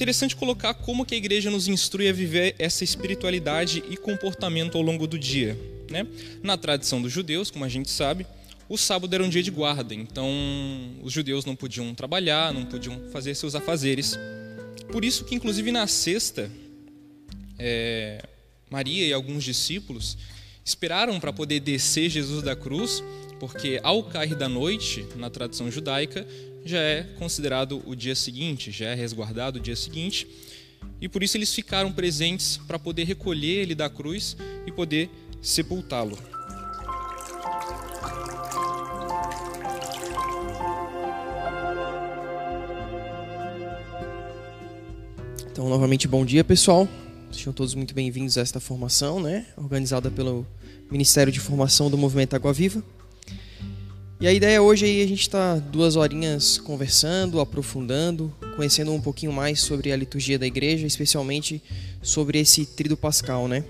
interessante colocar como que a igreja nos instrui a viver essa espiritualidade e comportamento ao longo do dia. Né? Na tradição dos judeus, como a gente sabe, o sábado era um dia de guarda, então os judeus não podiam trabalhar, não podiam fazer seus afazeres. Por isso que, inclusive, na sexta, é, Maria e alguns discípulos esperaram para poder descer Jesus da cruz, porque ao cair da noite, na tradição judaica, já é considerado o dia seguinte, já é resguardado o dia seguinte, e por isso eles ficaram presentes para poder recolher ele da cruz e poder sepultá-lo. Então, novamente, bom dia, pessoal. Sejam todos muito bem-vindos a esta formação, né? Organizada pelo Ministério de Formação do Movimento Água Viva. E a ideia hoje é a gente está duas horinhas conversando, aprofundando, conhecendo um pouquinho mais sobre a liturgia da igreja, especialmente sobre esse trido pascal, né?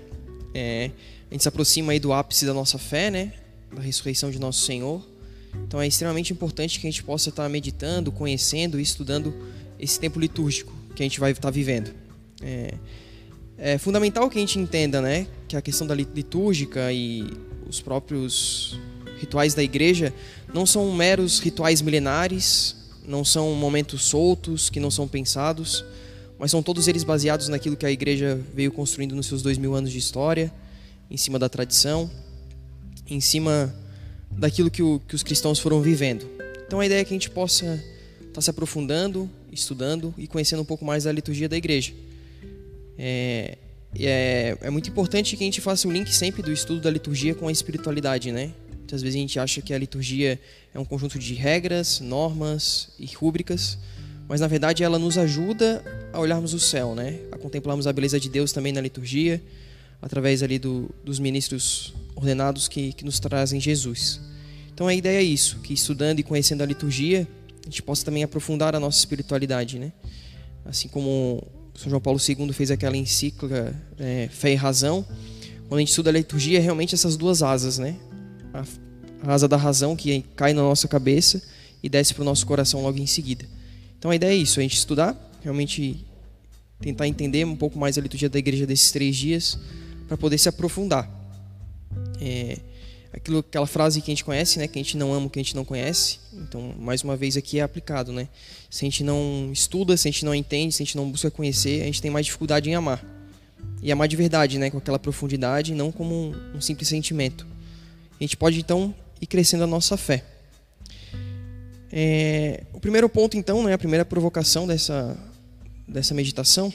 É, a gente se aproxima aí do ápice da nossa fé, né? Da ressurreição de nosso Senhor. Então é extremamente importante que a gente possa estar meditando, conhecendo e estudando esse tempo litúrgico que a gente vai estar vivendo. É, é fundamental que a gente entenda, né, que a questão da litúrgica e os próprios rituais da igreja não são meros rituais milenares, não são momentos soltos que não são pensados, mas são todos eles baseados naquilo que a igreja veio construindo nos seus dois mil anos de história, em cima da tradição, em cima daquilo que, o, que os cristãos foram vivendo. Então a ideia é que a gente possa estar tá se aprofundando, estudando e conhecendo um pouco mais da liturgia da igreja. É, é, é muito importante que a gente faça o link sempre do estudo da liturgia com a espiritualidade, né? Muitas vezes a gente acha que a liturgia é um conjunto de regras, normas e rúbricas, mas na verdade ela nos ajuda a olharmos o céu, né? A contemplarmos a beleza de Deus também na liturgia, através ali do, dos ministros ordenados que, que nos trazem Jesus. Então a ideia é isso, que estudando e conhecendo a liturgia, a gente possa também aprofundar a nossa espiritualidade, né? Assim como São João Paulo II fez aquela encíclica é, Fé e Razão, quando a gente estuda a liturgia, é realmente essas duas asas, né? A, a asa da razão que cai na nossa cabeça e desce para o nosso coração logo em seguida. Então a ideia é isso, a gente estudar, realmente tentar entender um pouco mais a liturgia da igreja desses três dias, para poder se aprofundar. É, aquilo, aquela frase que a gente conhece, né? Que a gente não ama o que a gente não conhece. Então, mais uma vez aqui é aplicado, né? Se a gente não estuda, se a gente não entende, se a gente não busca conhecer, a gente tem mais dificuldade em amar. E amar de verdade, né? Com aquela profundidade, não como um, um simples sentimento. A gente pode então ir crescendo a nossa fé. É, o primeiro ponto, então, né? A primeira provocação dessa dessa meditação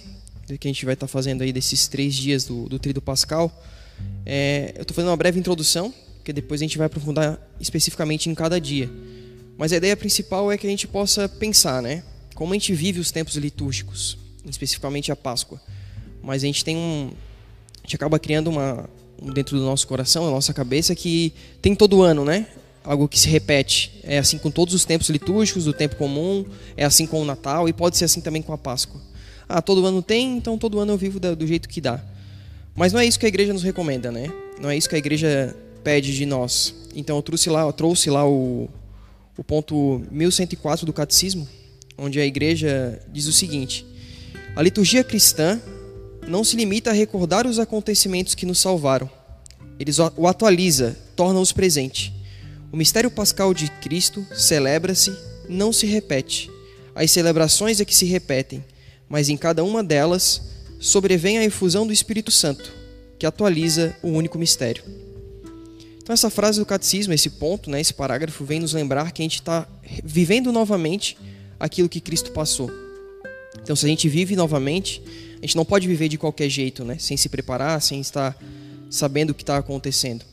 que a gente vai estar fazendo aí desses três dias do, do Trido Pascal. É, eu estou fazendo uma breve introdução porque depois a gente vai aprofundar especificamente em cada dia. Mas a ideia principal é que a gente possa pensar, né? Como a gente vive os tempos litúrgicos, especificamente a Páscoa. Mas a gente tem um. A gente acaba criando uma. Dentro do nosso coração, da nossa cabeça, que tem todo ano, né? Algo que se repete. É assim com todos os tempos litúrgicos, do tempo comum, é assim com o Natal e pode ser assim também com a Páscoa. Ah, todo ano tem, então todo ano eu vivo do jeito que dá. Mas não é isso que a igreja nos recomenda, né? Não é isso que a igreja pede de nós. Então eu trouxe lá, eu trouxe lá o, o ponto 1104 do catecismo, onde a igreja diz o seguinte: A liturgia cristã não se limita a recordar os acontecimentos que nos salvaram. Ele o atualiza, torna-os presente. O mistério pascal de Cristo celebra-se, não se repete. As celebrações é que se repetem, mas em cada uma delas sobrevém a efusão do Espírito Santo, que atualiza o único mistério. Então essa frase do catecismo, esse ponto, né, esse parágrafo, vem nos lembrar que a gente está vivendo novamente aquilo que Cristo passou. Então se a gente vive novamente, a gente não pode viver de qualquer jeito, né, sem se preparar, sem estar sabendo o que está acontecendo.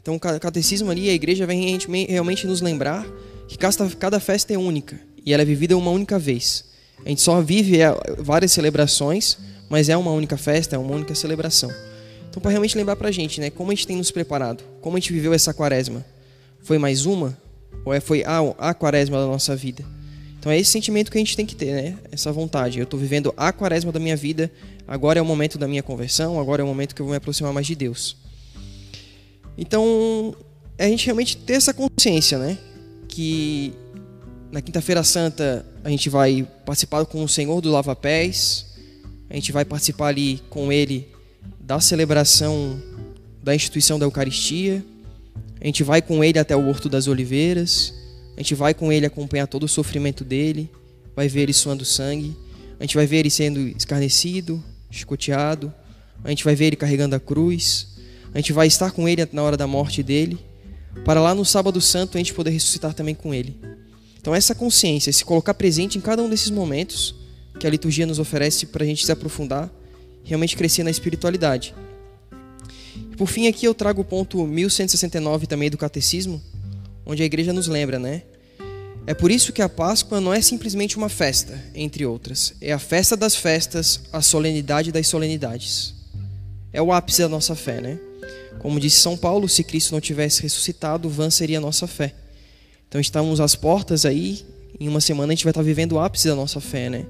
Então o catecismo ali, a igreja vem realmente nos lembrar que cada festa é única e ela é vivida uma única vez. A gente só vive é, várias celebrações, mas é uma única festa, é uma única celebração. Então, para realmente lembrar para a gente, né, como a gente tem nos preparado, como a gente viveu essa quaresma. Foi mais uma? Ou é, foi a, a quaresma da nossa vida? Então é esse sentimento que a gente tem que ter, né? Essa vontade. Eu estou vivendo a quaresma da minha vida, agora é o momento da minha conversão, agora é o momento que eu vou me aproximar mais de Deus. Então, é a gente realmente ter essa consciência, né? Que Na quinta-feira santa, a gente vai participar com o Senhor do Lava Pés. A gente vai participar ali com ele da celebração da instituição da Eucaristia. A gente vai com ele até o Horto das Oliveiras. A gente vai com ele acompanhar todo o sofrimento dele. Vai ver ele suando sangue. A gente vai ver ele sendo escarnecido, chicoteado. A gente vai ver ele carregando a cruz. A gente vai estar com ele na hora da morte dele. Para lá no sábado santo a gente poder ressuscitar também com ele. Então, essa consciência, se colocar presente em cada um desses momentos que a liturgia nos oferece para a gente se aprofundar, realmente crescer na espiritualidade. Por fim, aqui eu trago o ponto 1169 também do Catecismo, onde a igreja nos lembra, né? É por isso que a Páscoa não é simplesmente uma festa, entre outras. É a festa das festas, a solenidade das solenidades. É o ápice da nossa fé, né? Como disse São Paulo, se Cristo não tivesse ressuscitado, vã seria a nossa fé. Então estamos às portas aí, em uma semana a gente vai estar vivendo o ápice da nossa fé, né?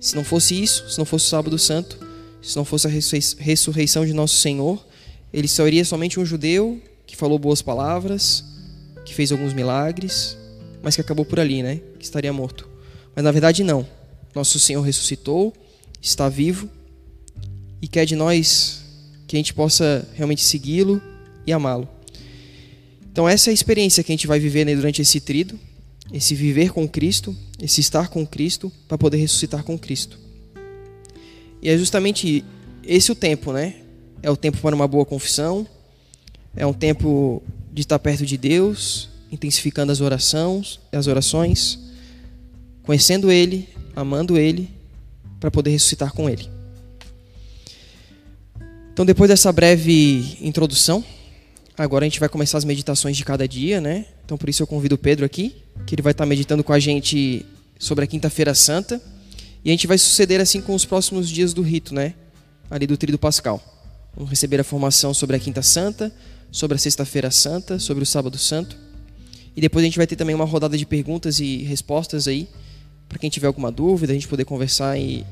Se não fosse isso, se não fosse o sábado santo, se não fosse a ressurreição de nosso Senhor, ele seria somente um judeu que falou boas palavras, que fez alguns milagres, mas que acabou por ali, né? Que estaria morto. Mas na verdade não. Nosso Senhor ressuscitou, está vivo e quer de nós que a gente possa realmente segui-lo e amá-lo. Então essa é a experiência que a gente vai viver né, durante esse trido, esse viver com Cristo, esse estar com Cristo, para poder ressuscitar com Cristo. E é justamente esse o tempo, né? É o tempo para uma boa confissão, é um tempo de estar perto de Deus, intensificando as orações, as orações, conhecendo Ele, amando Ele, para poder ressuscitar com Ele. Então, depois dessa breve introdução, agora a gente vai começar as meditações de cada dia, né? Então, por isso eu convido o Pedro aqui, que ele vai estar meditando com a gente sobre a Quinta-feira Santa. E a gente vai suceder assim com os próximos dias do rito, né? Ali do Tríduo Pascal. Vamos receber a formação sobre a Quinta Santa, sobre a Sexta-feira Santa, sobre o Sábado Santo. E depois a gente vai ter também uma rodada de perguntas e respostas aí, para quem tiver alguma dúvida, a gente poder conversar e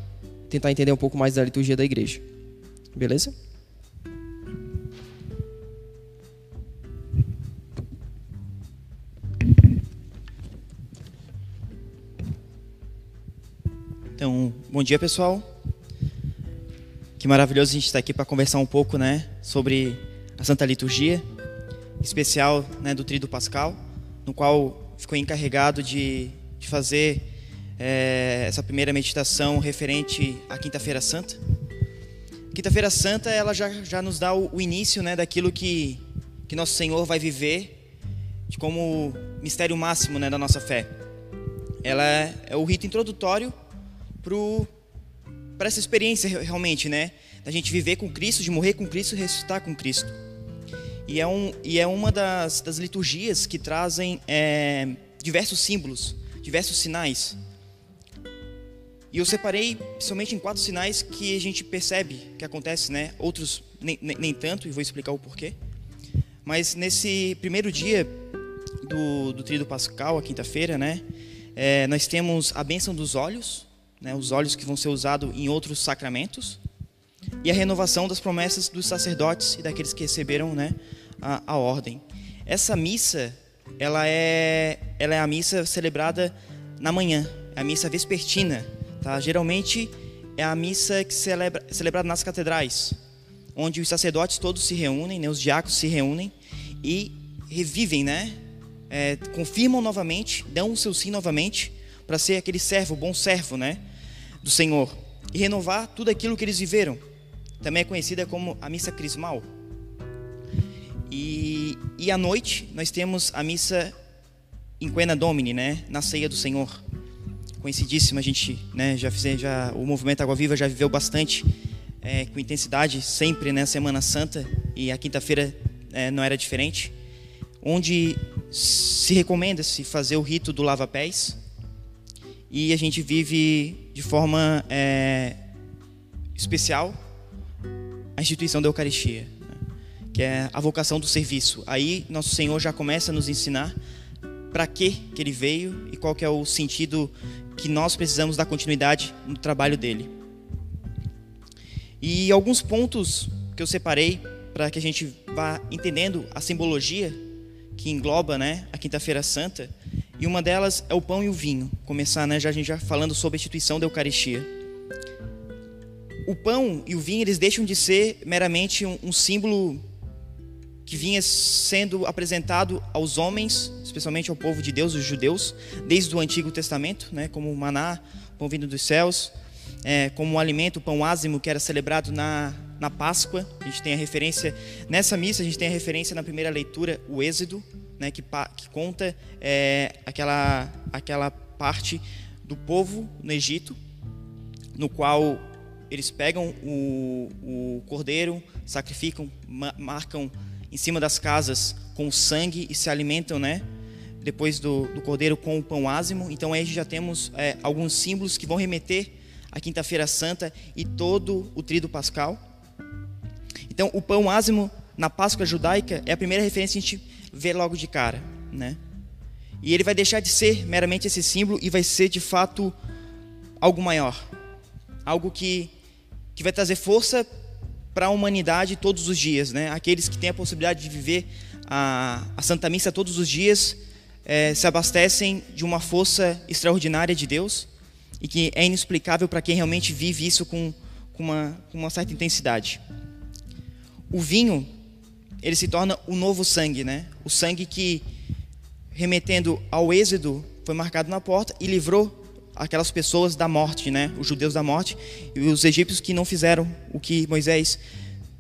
tentar entender um pouco mais da liturgia da igreja. Beleza? Então, bom dia pessoal. Que maravilhoso a gente estar aqui para conversar um pouco, né, sobre a Santa Liturgia, especial, né, do Tríduo Pascal, no qual ficou encarregado de, de fazer é, essa primeira meditação referente à Quinta-feira Santa. Quinta-feira Santa, ela já, já nos dá o, o início, né, daquilo que que nosso Senhor vai viver de como mistério máximo, né, da nossa fé. Ela é, é o rito introdutório para essa experiência realmente, né? Da gente viver com Cristo, de morrer com Cristo e ressuscitar com Cristo. E é, um, e é uma das, das liturgias que trazem é, diversos símbolos, diversos sinais. E eu separei somente em quatro sinais que a gente percebe que acontece, né? Outros nem, nem, nem tanto, e vou explicar o porquê. Mas nesse primeiro dia do, do Tríduo Pascal, a quinta-feira, né? É, nós temos a bênção dos olhos, né, os olhos que vão ser usados em outros sacramentos, e a renovação das promessas dos sacerdotes e daqueles que receberam né, a, a ordem. Essa missa, ela é, ela é a missa celebrada na manhã, é a missa vespertina. Tá? Geralmente é a missa que celebra, celebrada nas catedrais, onde os sacerdotes todos se reúnem, né, os diáconos se reúnem e revivem, né, é, confirmam novamente, dão o seu sim novamente para ser aquele servo, bom servo, né, do Senhor e renovar tudo aquilo que eles viveram. Também é conhecida como a missa crismal. E, e à noite nós temos a missa em Quena Domini, né, na ceia do Senhor. Conhecidíssima, a gente né, já já, o movimento Água Viva já viveu bastante, é, com intensidade, sempre na né, Semana Santa, e a quinta-feira é, não era diferente, onde se recomenda-se fazer o rito do lava-pés, e a gente vive de forma é, especial a instituição da Eucaristia? Que é a vocação do serviço. Aí nosso Senhor já começa a nos ensinar para que que ele veio e qual que é o sentido que nós precisamos dar continuidade no trabalho dele. E alguns pontos que eu separei para que a gente vá entendendo a simbologia que engloba, né, a Quinta-feira Santa E uma delas é o pão e o vinho. Começar, né, já a gente já falando sobre a instituição da Eucaristia. O pão e o vinho, eles deixam de ser meramente um, um símbolo que vinha sendo apresentado aos homens, especialmente ao povo de Deus, os judeus, desde o Antigo Testamento, né, como o maná, pão vindo dos céus, é, como um alimento, o pão ázimo, que era celebrado na, na Páscoa. A gente tem a referência, nessa missa, a gente tem a referência na primeira leitura, o Êxodo, né, que, que conta é, aquela, aquela parte do povo no Egito, no qual eles pegam o, o cordeiro, sacrificam, marcam em cima das casas com sangue e se alimentam, né? Depois do, do cordeiro com o pão ázimo. Então aí já temos é, alguns símbolos que vão remeter à Quinta-feira Santa e todo o trido pascal. Então o pão ázimo na Páscoa judaica é a primeira referência que a gente vê logo de cara, né? E ele vai deixar de ser meramente esse símbolo e vai ser de fato algo maior, algo que que vai trazer força para a humanidade todos os dias, né? Aqueles que têm a possibilidade de viver a, a Santa Missa todos os dias é, se abastecem de uma força extraordinária de Deus e que é inexplicável para quem realmente vive isso com, com, uma, com uma certa intensidade. O vinho, ele se torna o novo sangue, né? O sangue que, remetendo ao êxodo, foi marcado na porta e livrou aquelas pessoas da morte, né? Os judeus da morte e os egípcios que não fizeram o que Moisés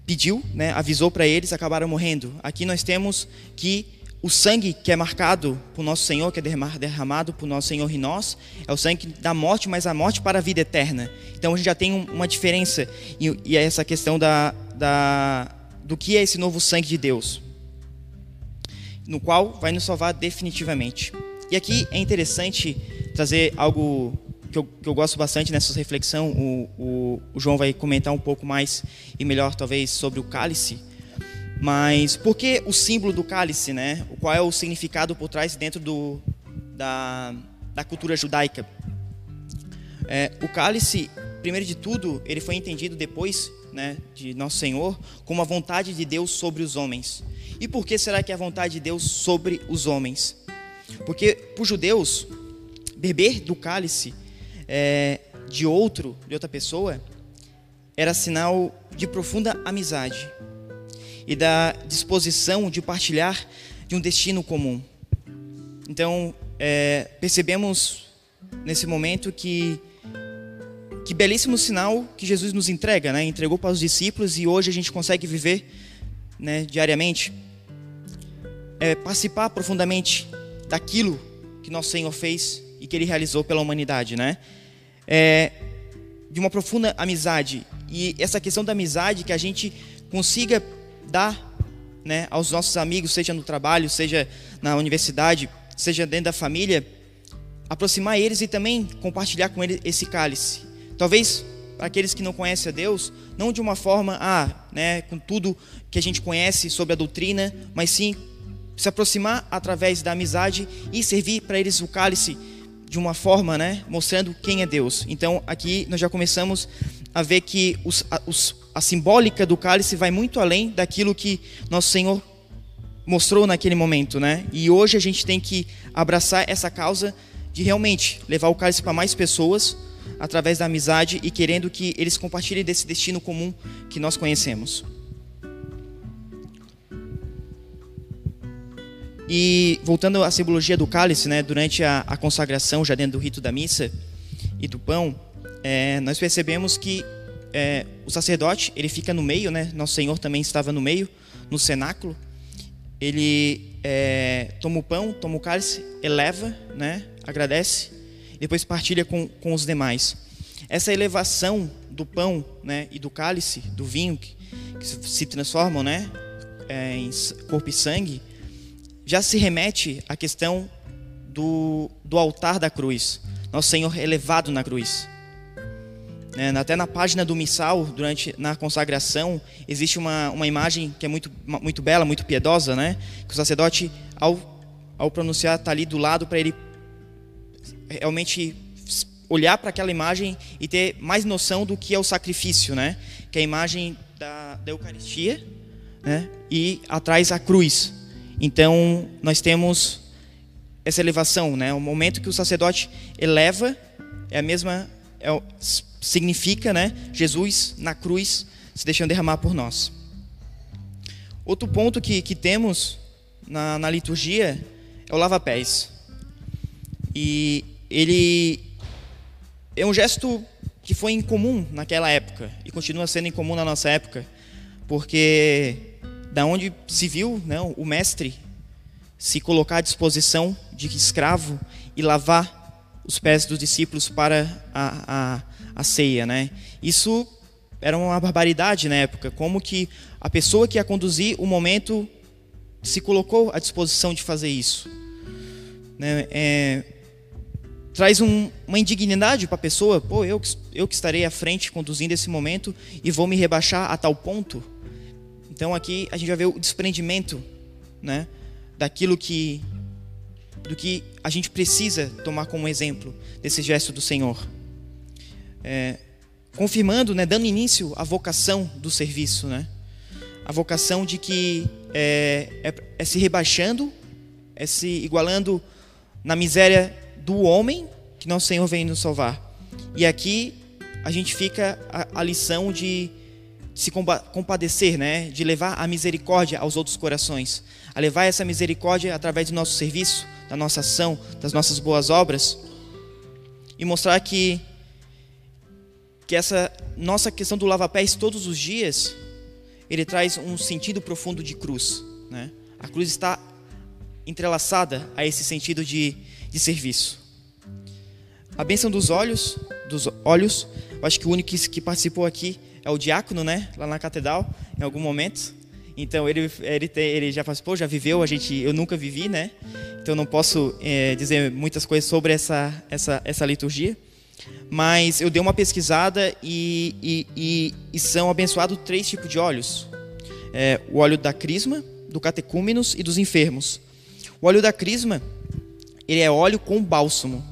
pediu, né? Avisou para eles, acabaram morrendo. Aqui nós temos que o sangue que é marcado por nosso Senhor, que é derramado por nosso Senhor em nós, é o sangue da morte, mas a morte para a vida eterna. Então a gente já tem uma diferença e, e é essa questão da, da, do que é esse novo sangue de Deus, no qual vai nos salvar definitivamente. E aqui é interessante trazer algo que eu, que eu gosto bastante nessa reflexão. O, o, o, João vai comentar um pouco mais e melhor, talvez, sobre o cálice. Mas por que o símbolo do cálice, né? Qual é o significado por trás dentro do, da, da cultura judaica? É, o cálice, primeiro de tudo, ele foi entendido depois né, de Nosso Senhor como a vontade de Deus sobre os homens. E por que será que é a vontade de Deus sobre os homens? Porque para os judeus, beber do cálice é, de outro, de outra pessoa, era sinal de profunda amizade e da disposição de partilhar de um destino comum. Então, é, percebemos nesse momento que que belíssimo sinal que Jesus nos entrega, né? Entregou para os discípulos e hoje a gente consegue viver, né, diariamente, é, participar profundamente daquilo que nosso Senhor fez que ele realizou pela humanidade, né? É, de uma profunda amizade e essa questão da amizade que a gente consiga dar, né, aos nossos amigos, seja no trabalho, seja na universidade, seja dentro da família, aproximar eles e também compartilhar com eles esse cálice. Talvez para aqueles que não conhecem a Deus, não de uma forma, ah, né, com tudo que a gente conhece sobre a doutrina, mas sim se aproximar através da amizade e servir para eles o cálice de uma forma, né, mostrando quem é Deus. Então, aqui nós já começamos a ver que os, a, os, a simbólica do cálice vai muito além daquilo que nosso Senhor mostrou naquele momento, né? E hoje a gente tem que abraçar essa causa de realmente levar o cálice para mais pessoas através da amizade e querendo que eles compartilhem desse destino comum que nós conhecemos. E voltando à simbologia do cálice, né, durante a, a consagração, já dentro do rito da missa e do pão, é, nós percebemos que é, o sacerdote ele fica no meio, né? Nosso Senhor também estava no meio, no cenáculo. Ele é, toma o pão, toma o cálice, eleva, né? Agradece, depois partilha com, com os demais. Essa elevação do pão, né? E do cálice, do vinho que, que se transformam, né? É, em corpo e sangue já se remete à questão do, do altar da cruz. Nosso Senhor elevado na cruz. É, até na página do missal, durante na consagração, existe uma, uma imagem que é muito, muito bela, muito piedosa, né? Que o sacerdote, ao, ao pronunciar, está ali do lado para ele realmente olhar para aquela imagem e ter mais noção do que é o sacrifício, né? Que é a imagem da, da Eucaristia, né? E atrás a cruz. Então, nós temos essa elevação, né? O momento que o sacerdote eleva é a mesma é, significa, né? Jesus na cruz se deixando derramar por nós. Outro ponto que, que temos na, na liturgia é o lava-pés. E ele é um gesto que foi incomum naquela época e continua sendo incomum na nossa época, porque da onde se viu né, o mestre se colocar à disposição de escravo e lavar os pés dos discípulos para a, a, a ceia, né? Isso era uma barbaridade na época, como que a pessoa que ia conduzir o momento se colocou à disposição de fazer isso. Né? É, traz um, uma indignidade para a pessoa, pô, eu, eu que estarei à frente conduzindo esse momento e vou me rebaixar a tal ponto. Então aqui a gente vai ver o desprendimento, né, daquilo que do que a gente precisa tomar como exemplo desse gesto do Senhor. É, confirmando, né, dando início à vocação do serviço, né? A vocação de que é, é, é se rebaixando, é se igualando na miséria do homem que nosso Senhor vem nos salvar. E aqui a gente fica a, a lição de se compadecer, né? de levar a misericórdia aos outros corações, a levar essa misericórdia através do nosso serviço, da nossa ação, das nossas boas obras e mostrar que que essa nossa questão do lava-pés todos os dias, ele traz um sentido profundo de cruz, né? A cruz está entrelaçada a esse sentido de, de serviço. A bênção dos olhos, dos olhos, eu acho que o único que, que participou aqui é o diácono, né? Lá na catedral, em algum momento. Então ele, ele, tem, ele já participou, já viveu, a gente, eu nunca vivi, né? Então não posso é, dizer muitas coisas sobre essa, essa, essa liturgia. Mas eu dei uma pesquisada e, e, e, e são abençoados três tipos de óleos: é, o óleo da crisma, do catecúmenos e dos enfermos. O óleo da crisma, ele é óleo com bálsamo.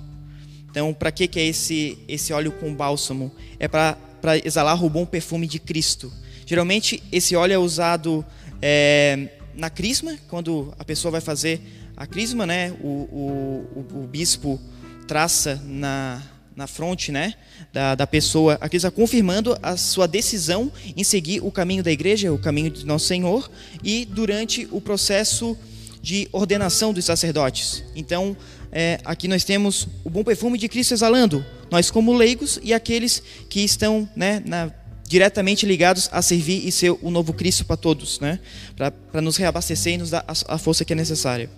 Então, para que, que é esse, esse óleo com bálsamo? É para exalar o bom perfume de Cristo. Geralmente, esse óleo é usado é, na crisma, quando a pessoa vai fazer a crisma, né? O, o, o, o bispo traça na, na fronte né, da, da pessoa, a crisma confirmando a sua decisão em seguir o caminho da igreja, o caminho de nosso Senhor, e durante o processo de ordenação dos sacerdotes. Então, é, aqui nós temos o bom perfume de Cristo exalando, nós como leigos e aqueles que estão né, na, diretamente ligados a servir e ser o novo Cristo para todos, né, para nos reabastecer e nos dar a, a força que é necessária.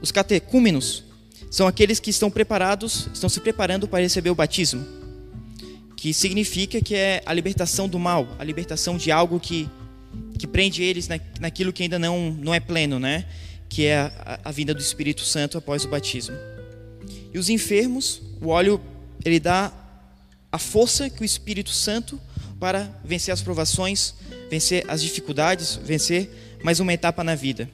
Os catecúmenos são aqueles que estão preparados, estão se preparando para receber o batismo, que significa que é a libertação do mal, a libertação de algo que que prende eles na, naquilo que ainda não, não é pleno, né? Que é a, a vinda do Espírito Santo após o batismo. E os enfermos, o óleo, ele dá a força que o Espírito Santo para vencer as provações, vencer as dificuldades, vencer mais uma etapa na vida.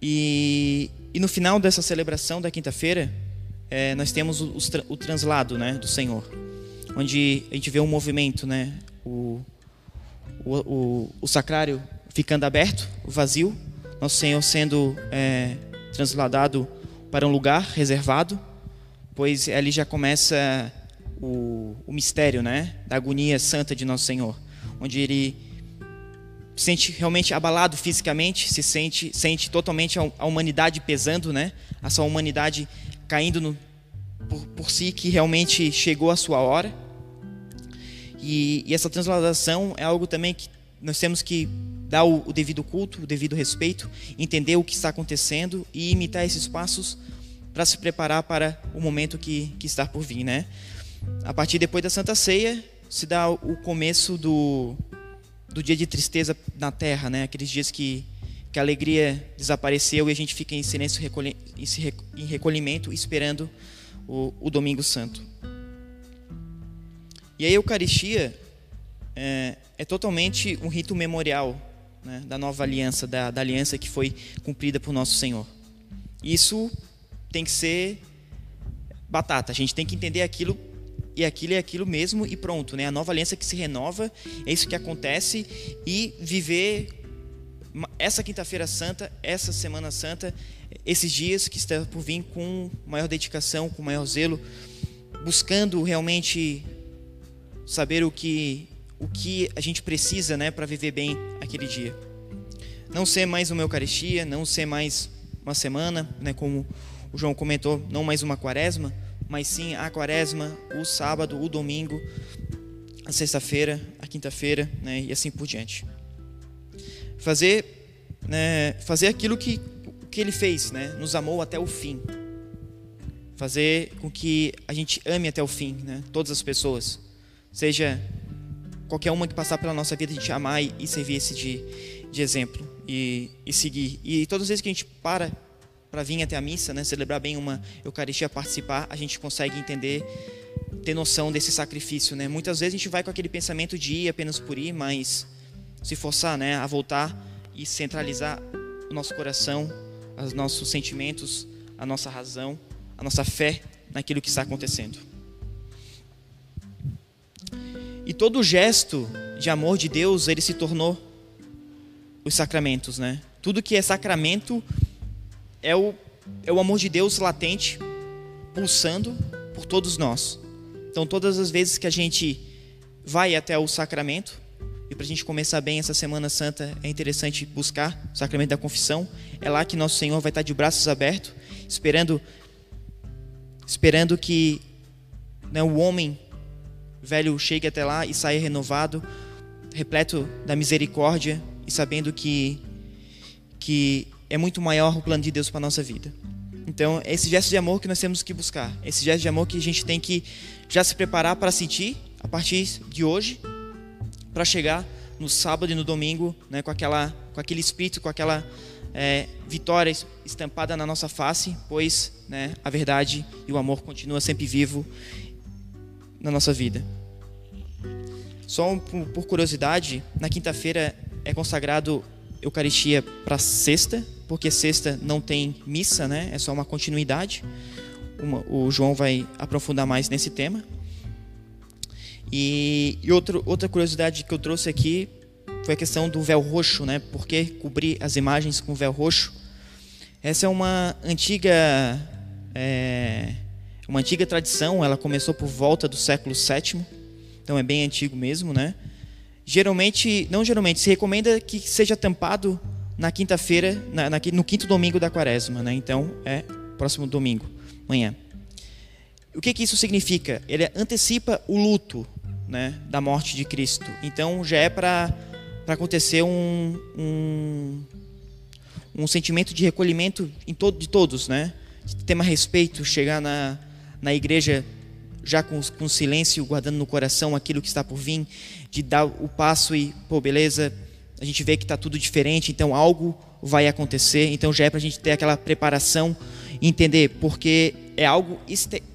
E, e no final dessa celebração da quinta-feira, é, nós temos o, o, translado né, do Senhor, onde a gente vê um movimento, né, o, o, o, o sacrário ficando aberto, vazio, nosso Senhor sendo é, transladado para um lugar reservado, pois ali já começa o, o mistério né, da agonia santa de nosso Senhor, onde ele se sente realmente abalado fisicamente, se sente, sente totalmente a humanidade pesando, né? a sua humanidade caindo no, por, por si, que realmente chegou a sua hora. E, e, essa transladação é algo também que nós temos que dar o, o, devido culto, o devido respeito, entender o que está acontecendo e imitar esses passos para se preparar para o momento que, que está por vir, né? A partir depois da Santa Ceia se dá o começo do, do dia de tristeza na Terra, né? Aqueles dias que que a alegria desapareceu e a gente fica em silêncio, em recolhimento, esperando o, o Domingo Santo. E a Eucaristia é, é totalmente um rito memorial né, da nova aliança, da, da, aliança que foi cumprida por nosso Senhor. Isso tem que ser batata, a gente tem que entender aquilo e aquilo é aquilo mesmo e pronto, né? A nova aliança que se renova, é isso que acontece e viver essa quinta-feira santa, essa semana santa, esses dias que está por vir com maior dedicação, com maior zelo, buscando realmente saber o que o que a gente precisa, né, para viver bem aquele dia. Não ser mais uma Eucaristia, não ser mais uma semana, né, como o João comentou, não mais uma quaresma, mas sim a quaresma, o sábado, o domingo, a sexta-feira, a quinta-feira, né, e assim por diante. Fazer, né, fazer aquilo que, que ele fez, né, nos amou até o fim. Fazer com que a gente ame até o fim, né, todas as pessoas. Seja qualquer uma que passar pela nossa vida, a gente amar e, e servir esse de, de exemplo e, e seguir. E todas as vezes que a gente para para vir até a missa, né, celebrar bem uma Eucaristia, participar, a gente consegue entender, ter noção desse sacrifício, né? Muitas vezes a gente vai com aquele pensamento de ir apenas por ir, mas se forçar, né, a voltar e centralizar o nosso coração, os nossos sentimentos, a nossa razão, a nossa fé naquilo que está acontecendo. E todo gesto de amor de Deus, ele se tornou os sacramentos, né? Tudo que é sacramento é o, é o amor de Deus latente, pulsando por todos nós. Então, todas as vezes que a gente vai até o sacramento, e para a gente começar bem essa Semana Santa, é interessante buscar o sacramento da confissão. É lá que nosso Senhor vai estar de braços abertos, esperando, esperando que né, o homem velho chegue até lá e saia renovado, repleto da misericórdia e sabendo que, que é muito maior o plano de Deus para nossa vida. Então, é esse gesto de amor que nós temos que buscar, esse gesto de amor que a gente tem que já se preparar para sentir a partir de hoje, para chegar no sábado e no domingo, né, com aquela, com aquele espírito, com aquela é, vitória estampada na nossa face, pois né, a verdade e o amor continua sempre vivo na nossa vida. Só por curiosidade, na quinta-feira é consagrado Eucaristia para sexta, porque sexta não tem missa, né? É só uma continuidade. Uma, o João vai aprofundar mais nesse tema. E, e outro, outra curiosidade que eu trouxe aqui foi a questão do véu roxo, né? Por que cobrir as imagens com véu roxo? Essa é uma antiga é, uma antiga tradição, ela começou por volta do século VII, então é bem antigo mesmo, né? Geralmente, não geralmente, se recomenda que seja tampado na quinta-feira, no quinto domingo da quaresma, né? Então é próximo domingo, manhã. O que, que isso significa? Ele antecipa o luto, né, da morte de Cristo. Então já é para acontecer um, um, um sentimento de recolhimento em todo, de todos, né? De ter mais respeito, chegar na na igreja já com, com silêncio, guardando no coração aquilo que está por vir, de dar o passo e, pô, beleza, a gente vê que está tudo diferente, então algo vai acontecer. Então já é para a gente ter aquela preparação entender, porque é algo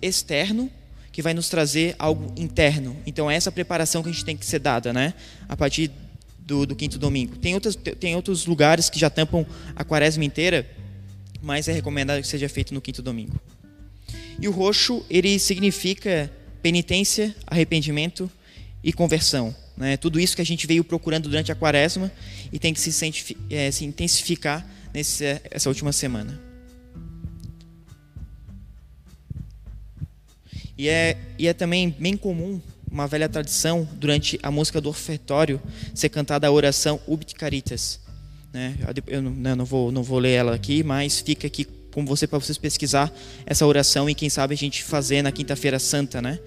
externo que vai nos trazer algo interno. Então é essa preparação que a gente tem que ser dada, né? A partir do, do quinto domingo. Tem, outros tem outros lugares que já tampam a quaresma inteira, mas é recomendado que seja feito no quinto domingo. E o roxo, ele significa penitência, arrependimento e conversão. Né? Tudo isso que a gente veio procurando durante a quaresma e tem que se, é, se intensificar nessa última semana. E é, e é também bem comum, uma velha tradição, durante a música do ofertório, ser cantada a oração Ubit Caritas. Né? Eu, não, não, vou, não vou ler ela aqui, mas fica aqui com você para vocês pesquisar essa oração e quem sabe a gente fazer na quinta-feira santa, né?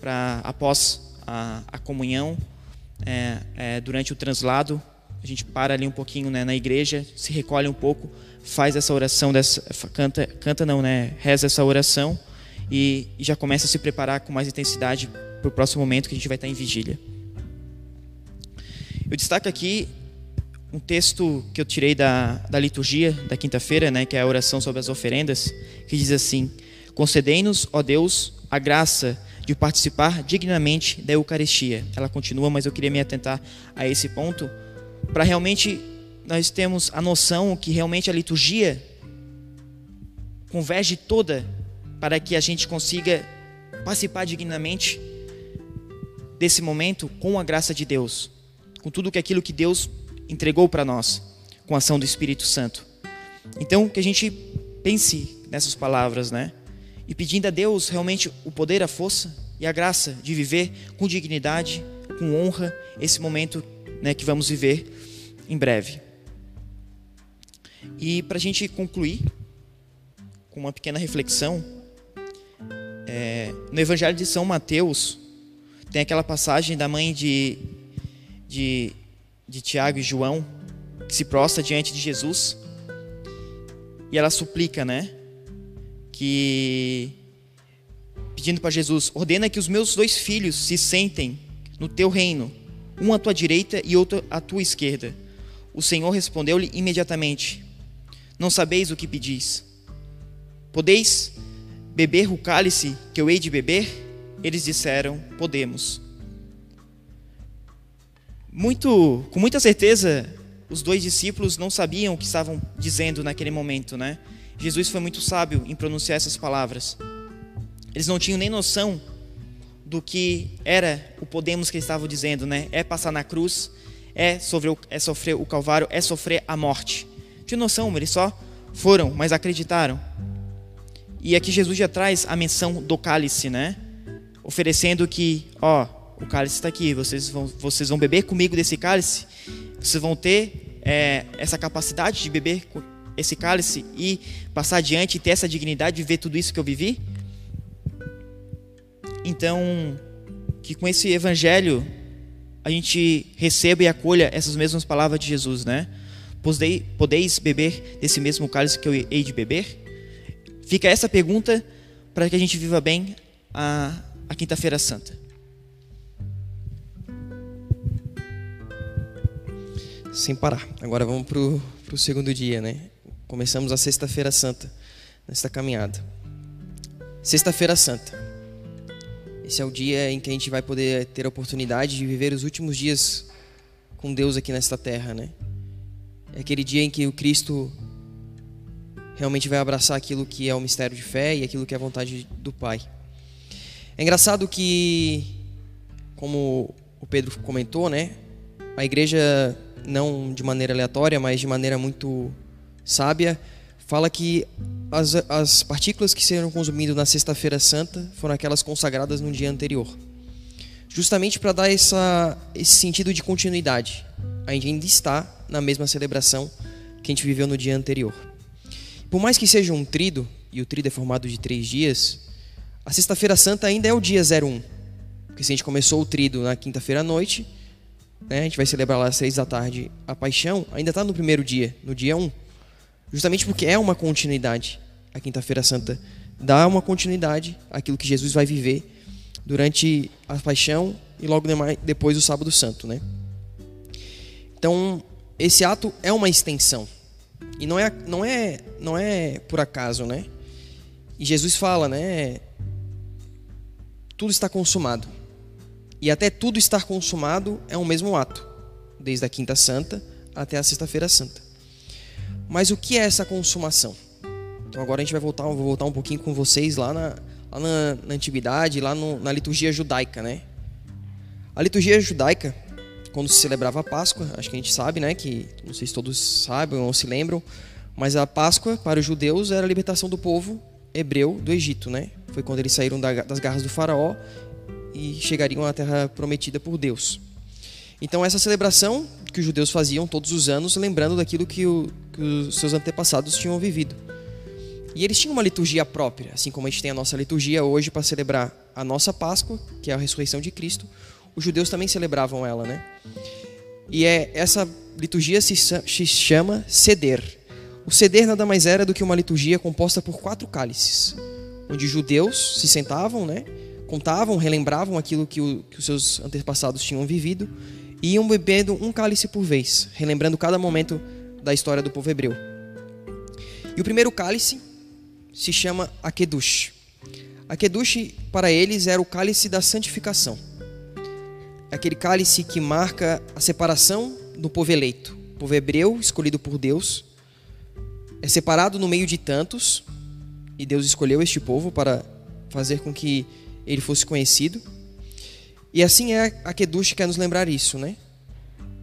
Para após a, a comunhão, é, é, durante o translado, a gente para ali um pouquinho né, na igreja, se recolhe um pouco, faz essa oração dessa, canta, canta não, né? Reza essa oração e, e já começa a se preparar com mais intensidade para o próximo momento que a gente vai estar em vigília. Eu destaco aqui um texto que eu tirei da, da liturgia da quinta-feira, né, que é a oração sobre as oferendas, que diz assim: Concedei-nos, ó Deus, a graça de participar dignamente da Eucaristia. Ela continua, mas eu queria me atentar a esse ponto para realmente nós termos a noção que realmente a liturgia converge toda para que a gente consiga participar dignamente desse momento com a graça de Deus, com tudo aquilo que Deus entregou para nós, com a ação do Espírito Santo. Então, que a gente pense nessas palavras, né? E pedindo a Deus realmente o poder, a força e a graça de viver com dignidade, com honra, esse momento né, que vamos viver em breve. E para a gente concluir com uma pequena reflexão, é, no Evangelho de São Mateus tem aquela passagem da mãe de, de, de Tiago e João que se prostra diante de Jesus e ela suplica, né? Que pedindo para Jesus, ordena que os meus dois filhos se sentem no teu reino, um à tua direita e outro à tua esquerda. O Senhor respondeu-lhe imediatamente: Não sabeis o que pedis. Podeis beber o cálice que eu hei de beber? Eles disseram: Podemos. Muito, com muita certeza, os dois discípulos não sabiam o que estavam dizendo naquele momento, né? Jesus foi muito sábio em pronunciar essas palavras. Eles não tinham nem noção do que era o podemos que eles estavam dizendo, né? É passar na cruz, é sofrer, é sofrer o calvário, é sofrer a morte. Tinha noção, eles só foram, mas acreditaram. E aqui Jesus já traz a menção do cálice, né? Oferecendo que, ó, o cálice está aqui, vocês vão, vocês vão beber comigo desse cálice vocês vão ter é, essa capacidade de beber esse cálice e passar adiante e ter essa dignidade de ver tudo isso que eu vivi? Então, que com esse evangelho a gente receba e acolha essas mesmas palavras de Jesus, né? Podeis beber desse mesmo cálice que eu hei de beber? Fica essa pergunta para que a gente viva bem a, a Quinta-feira Santa. Sem parar. Agora vamos para o segundo dia, né? Começamos a Sexta-feira Santa, nesta caminhada. Sexta-feira Santa. Esse é o dia em que a gente vai poder ter a oportunidade de viver os últimos dias com Deus aqui nesta terra, né? É aquele dia em que o Cristo realmente vai abraçar aquilo que é o mistério de fé e aquilo que é a vontade do Pai. É engraçado que, como o Pedro comentou, né? A igreja não de maneira aleatória, mas de maneira muito sábia, fala que as, as partículas que serão consumidas na Sexta-feira Santa foram aquelas consagradas no dia anterior. Justamente para dar essa, esse sentido de continuidade. A gente ainda está na mesma celebração que a gente viveu no dia anterior. Por mais que seja um trido, e o trido é formado de três dias, a Sexta-feira Santa ainda é o dia 01. Porque se a gente começou o trido na quinta-feira à noite, né, a gente vai celebrar lá às seis da tarde a paixão, ainda está no primeiro dia, no dia 1. Um. Justamente porque é uma continuidade. A Quinta-feira Santa dá uma continuidade àquilo que Jesus vai viver durante a paixão e logo depois o sábado santo, né? Então, esse ato é uma extensão. E não é não é não é por acaso, né? E Jesus fala, né? Tudo está consumado. E até tudo estar consumado é um mesmo ato, desde a Quinta Santa até a Sexta-feira Santa. Mas o que é essa consumação? Então agora a gente vai voltar, vou voltar um pouquinho com vocês lá na, lá na, na antiguidade, lá no, na liturgia judaica, né? A liturgia judaica, quando se celebrava a Páscoa, acho que a gente sabe, né? Que não sei se todos sabem ou se lembram, mas a Páscoa para os judeus era a libertação do povo hebreu do Egito, né? Foi quando eles saíram das garras do faraó e chegariam à terra prometida por Deus. Então, essa celebração que os judeus faziam todos os anos, lembrando daquilo que, o, que os seus antepassados tinham vivido. E eles tinham uma liturgia própria, assim como a gente tem a nossa liturgia hoje para celebrar a nossa Páscoa, que é a ressurreição de Cristo. Os judeus também celebravam ela, né? E é essa liturgia se, chama Seder. O Seder nada mais era do que uma liturgia composta por quatro cálices, onde judeus se sentavam, né? Contavam, relembravam aquilo que, o, que os seus antepassados tinham vivido e iam bebendo um cálice por vez, relembrando cada momento da história do povo hebreu. E o primeiro cálice se chama Akedush. Akedush para eles era o cálice da santificação. É aquele cálice que marca a separação do povo eleito. O povo hebreu, escolhido por Deus, é separado no meio de tantos, e Deus escolheu este povo para fazer com que ele fosse conhecido. E assim é a Kedush quer nos lembrar isso, né?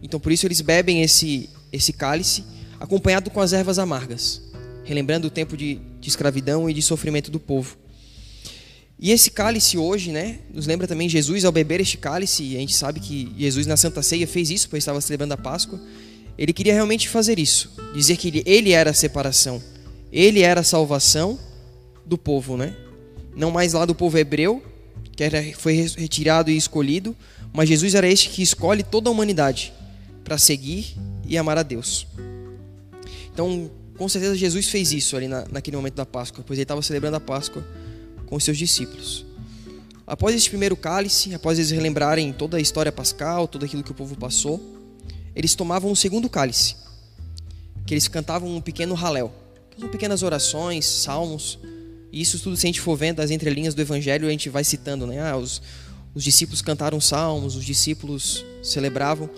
Então por isso eles bebem esse esse cálice, acompanhado com as ervas amargas, relembrando o tempo de, de escravidão e de sofrimento do povo. E esse cálice hoje, né, nos lembra também Jesus ao beber este cálice, e a gente sabe que Jesus na Santa Ceia fez isso, pois estava celebrando a Páscoa. Ele queria realmente fazer isso, dizer que ele, ele era a separação, ele era a salvação do povo, né? Não mais lá do povo hebreu, que era, foi retirado e escolhido, mas Jesus era este que escolhe toda a humanidade para seguir e amar a Deus. Então, com certeza Jesus fez isso ali na, naquele momento da Páscoa, pois ele estava celebrando a Páscoa com seus discípulos. Após esse primeiro cálice, após eles relembrarem toda a história pascal, tudo aquilo que o povo passou, eles tomavam um segundo cálice, que eles cantavam um pequeno halel, pequenas orações, salmos, e isso tudo, se a gente for vendo as entrelinhas do Evangelho, a gente vai citando, né? Ah, os, os discípulos cantaram salmos, os discípulos celebravam.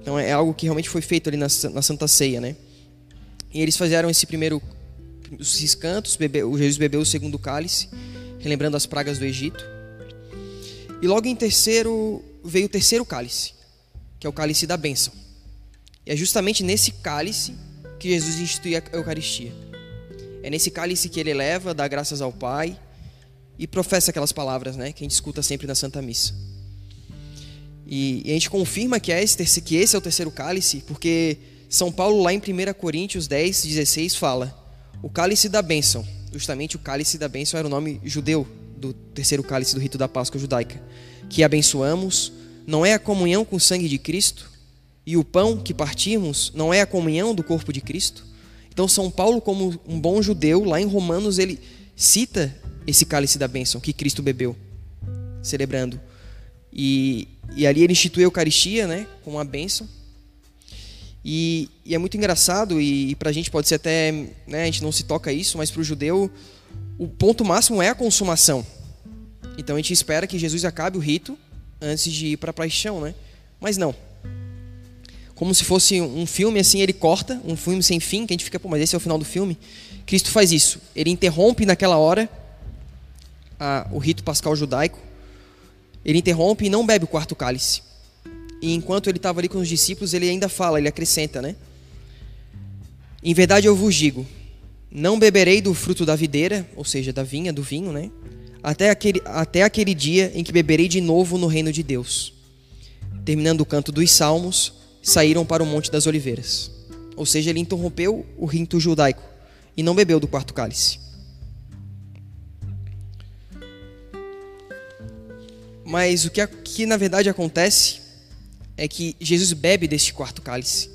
Então é algo que realmente foi feito ali na, na Santa Ceia, né? E eles fizeram esse primeiro, esses cantos, bebe, o Jesus bebeu o segundo cálice, relembrando as pragas do Egito. E logo em terceiro veio o terceiro cálice, que é o cálice da bênção. E é justamente nesse cálice que Jesus institui a Eucaristia. É nesse cálice que ele leva, dá graças ao Pai e professa aquelas palavras, né, que a gente escuta sempre na Santa Missa. E, e a gente confirma que, é esse, que esse é o terceiro cálice, porque São Paulo, lá em 1 Coríntios 10, 16, fala: o cálice da bênção justamente o cálice da bênção era o nome judeu do terceiro cálice do rito da Páscoa judaica, que abençoamos, não é a comunhão com o sangue de Cristo, e o pão que partimos não é a comunhão do corpo de Cristo. Então São Paulo, como um bom judeu, lá em Romanos ele cita esse cálice da bênção que Cristo bebeu, celebrando. E, e ali ele institui a Eucaristia, né, com a bênção. E, e é muito engraçado, e, e para a gente pode ser até. Né, a gente não se toca isso, mas para o judeu, o ponto máximo é a consumação. Então a gente espera que Jesus acabe o rito antes de ir para a paixão, né? Mas não. Como se fosse um filme assim, ele corta, um filme sem fim, que a gente fica, pô, mas esse é o final do filme. Cristo faz isso. Ele interrompe naquela hora a, o rito pascal judaico. Ele interrompe e não bebe o quarto cálice. E enquanto ele estava ali com os discípulos, ele ainda fala, ele acrescenta, né? Em verdade eu vos digo: não beberei do fruto da videira, ou seja, da vinha, do vinho, né? Até aquele, até aquele dia em que beberei de novo no reino de Deus. Terminando o canto dos salmos, saíram para o Monte das Oliveiras. Ou seja, ele interrompeu o rito judaico e não bebeu do quarto cálice. Mas o que, na verdade acontece é que Jesus bebe deste quarto cálice.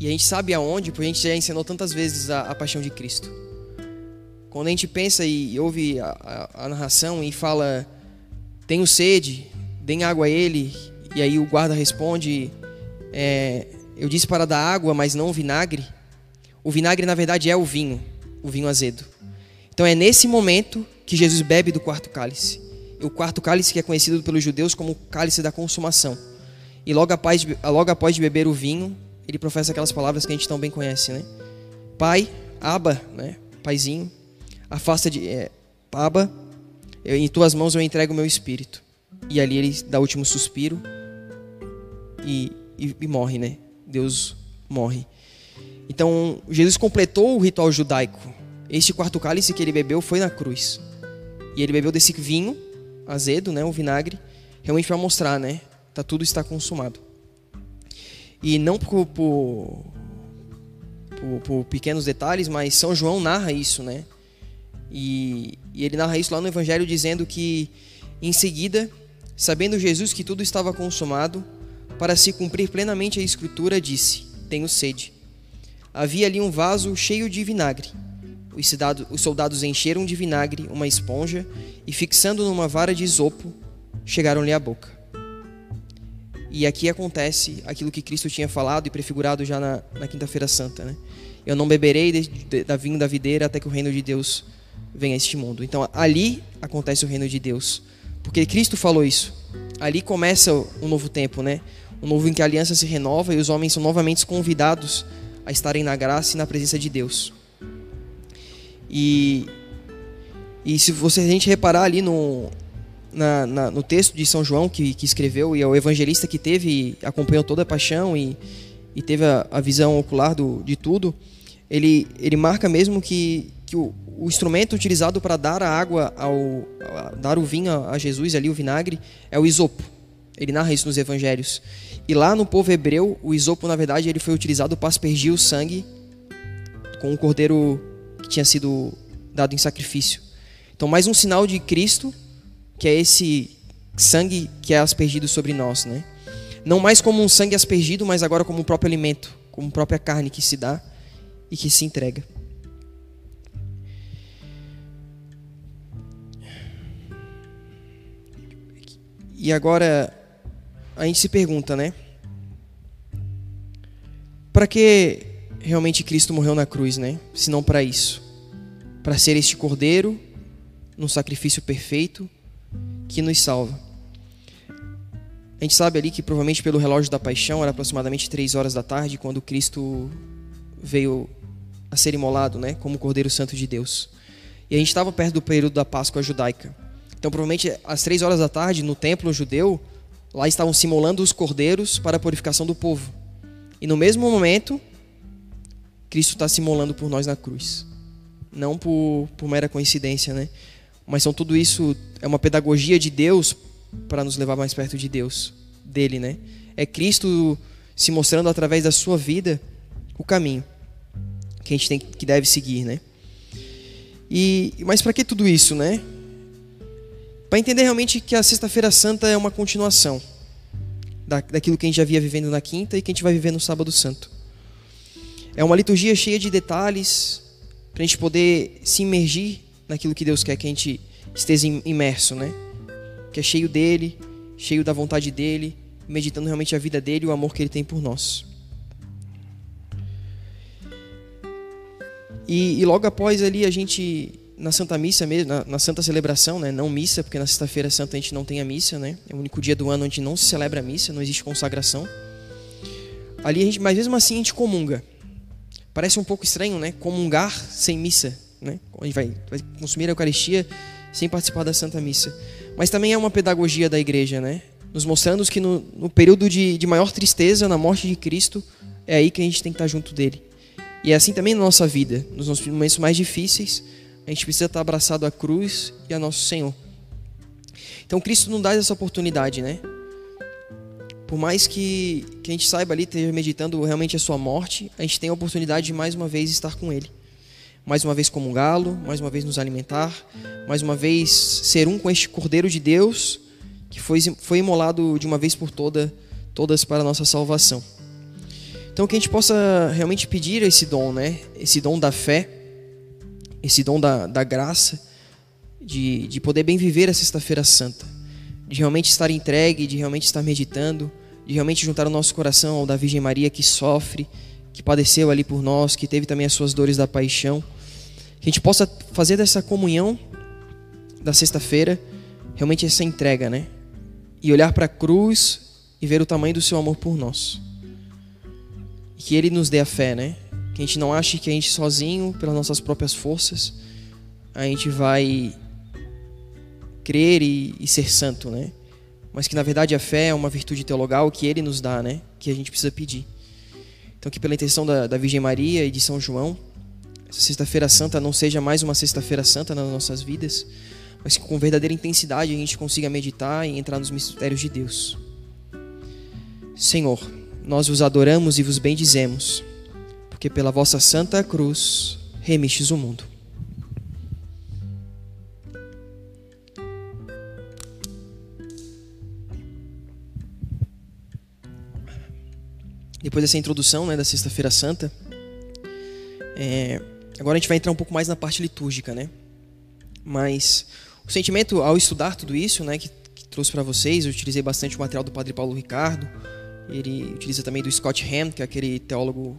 E a gente sabe aonde, porque a gente já ensinou tantas vezes a, a paixão de Cristo. Quando a gente pensa e ouve a, a, a narração e fala: Tenho sede, deem água a ele. E aí o guarda responde: é, Eu disse para dar água, mas não vinagre. O vinagre, na verdade, é o vinho, o vinho azedo. Então é nesse momento que Jesus bebe do quarto cálice. O quarto cálice que é conhecido pelos judeus como o cálice da consumação. E logo após, logo após beber o vinho, ele professa aquelas palavras que a gente tão bem conhece, né? Pai, Aba, né? Paizinho, afasta de é, Aba, eu, em tuas mãos eu entrego o meu espírito. E ali ele dá o último suspiro e, e, e morre, né? Deus morre. Então, Jesus completou o ritual judaico. Este quarto cálice que ele bebeu foi na cruz. E ele bebeu desse vinho azedo, né, o vinagre, realmente para mostrar, né, tá, tudo está consumado. E não por, por, por, por, pequenos detalhes, mas São João narra isso, né? E, e ele narra isso lá no Evangelho dizendo que, em seguida, sabendo Jesus que tudo estava consumado, para se cumprir plenamente a Escritura, disse: Tenho sede. Havia ali um vaso cheio de vinagre. Os soldados encheram de vinagre uma esponja e, fixando numa vara de isopo, chegaram-lhe à boca. E aqui acontece aquilo que Cristo tinha falado e prefigurado já na, na Quinta-feira Santa. Né? Eu não beberei de, de, da vinho da videira até que o reino de Deus venha a este mundo. Então ali acontece o reino de Deus. Porque Cristo falou isso. Ali começa um novo tempo, né? Um novo em que a aliança se renova e os homens são novamente convidados a estarem na graça e na presença de Deus. E, e se você a gente reparar ali no, na, na, no texto de São João que, que escreveu e é o evangelista que teve acompanhou toda a paixão e, e teve a, a visão ocular do, de tudo, ele, ele marca mesmo que, que o, o instrumento utilizado para dar a água ao a, dar o vinho a, Jesus ali o vinagre é o isopo. Ele narra isso nos evangelhos. E lá no povo hebreu, o isopo na verdade ele foi utilizado para aspergir o sangue com o cordeiro que tinha sido dado em sacrifício. Então mais um sinal de Cristo, que é esse sangue que é aspergido sobre nós, né? Não mais como um sangue aspergido, mas agora como o próprio alimento, como a própria carne que se dá e que se entrega. E agora a gente se pergunta, né? Para que realmente Cristo morreu na cruz, né? Se não para isso. Para ser este cordeiro num sacrifício perfeito que nos salva. A gente sabe ali que provavelmente pelo relógio da paixão era aproximadamente três horas da tarde quando Cristo veio a ser imolado, né, como Cordeiro Santo de Deus. E a gente estava perto do período da Páscoa judaica. Então, provavelmente, às três horas da tarde, no templo judeu, lá estavam simulando os cordeiros para a purificação do povo. E no mesmo momento, Cristo está simulando por nós na cruz. Não por, por mera coincidência, né? Mas são tudo isso, é uma pedagogia de Deus para nos levar mais perto de Deus, dele, né? É Cristo se mostrando através da sua vida o caminho que a gente tem que deve seguir, né? E mas para que tudo isso, né? Para entender realmente que a Sexta-feira Santa é uma continuação da, daquilo que a gente já via vivendo na quinta e que a gente vai viver no Sábado Santo. É uma liturgia cheia de detalhes para a gente poder se imergir naquilo que Deus quer que a gente esteja imerso, né? Que é cheio dele, cheio da vontade dele, meditando realmente a vida dele e o amor que ele tem por nós. E, e logo após ali a gente na Santa Missa mesmo, na, na, Santa Celebração, né? Não missa, porque na Sexta-feira Santa a gente não tem a missa, né? É o único dia do ano onde não se celebra a missa, não existe consagração. Ali a gente, mas mesmo assim a gente comunga. Parece um pouco estranho, né? Comungar sem missa, né? A gente vai, vai consumir a Eucaristia sem participar da Santa Missa. Mas também é uma pedagogia da igreja, né? Nos mostrando que no, no período de, de maior tristeza, na morte de Cristo, é aí que a gente tem que estar junto dele. E é assim também na nossa vida, nos nossos momentos mais difíceis, a gente precisa estar abraçado à cruz e a nosso Senhor. Então Cristo não dá essa oportunidade, né? Por mais que, que a gente saiba ali, esteja meditando realmente a sua morte, a gente tem a oportunidade de mais uma vez estar com Ele. Mais uma vez comungá-lo, mais uma vez nos alimentar, mais uma vez ser um com este Cordeiro de Deus que foi, foi imolado de uma vez por toda, todas para a nossa salvação. Então que a gente possa realmente pedir esse dom, né? Esse dom da fé, esse dom da, da graça, de, de poder bem viver a Sexta-feira Santa, de realmente estar entregue, de realmente estar meditando, de realmente juntar o nosso coração ao da Virgem Maria que sofre, que padeceu ali por nós, que teve também as suas dores da paixão. Que a gente possa fazer dessa comunhão da sexta-feira realmente essa entrega, né? E olhar para a cruz e ver o tamanho do seu amor por nós. E que ele nos dê a fé, né? Que a gente não ache que a gente sozinho, pelas nossas próprias forças, a gente vai crer e, e ser santo, né? Mas que na verdade a fé é uma virtude teologal que ele nos dá, né? Que a gente precisa pedir. Então, que pela intenção da, da Virgem Maria e de São João, essa Sexta-feira Santa não seja mais uma Sexta-feira Santa nas nossas vidas, mas que com verdadeira intensidade a gente consiga meditar e entrar nos mistérios de Deus. Senhor, nós vos adoramos e vos bendizemos, porque pela vossa santa cruz remistes o mundo. Depois dessa introdução né, da Sexta-feira Santa, é, agora a gente vai entrar um pouco mais na parte litúrgica, né? Mas o sentimento ao estudar tudo isso, né, que, que trouxe para vocês, eu utilizei bastante o material do Padre Paulo Ricardo, ele utiliza também do Scott Ham, que é aquele teólogo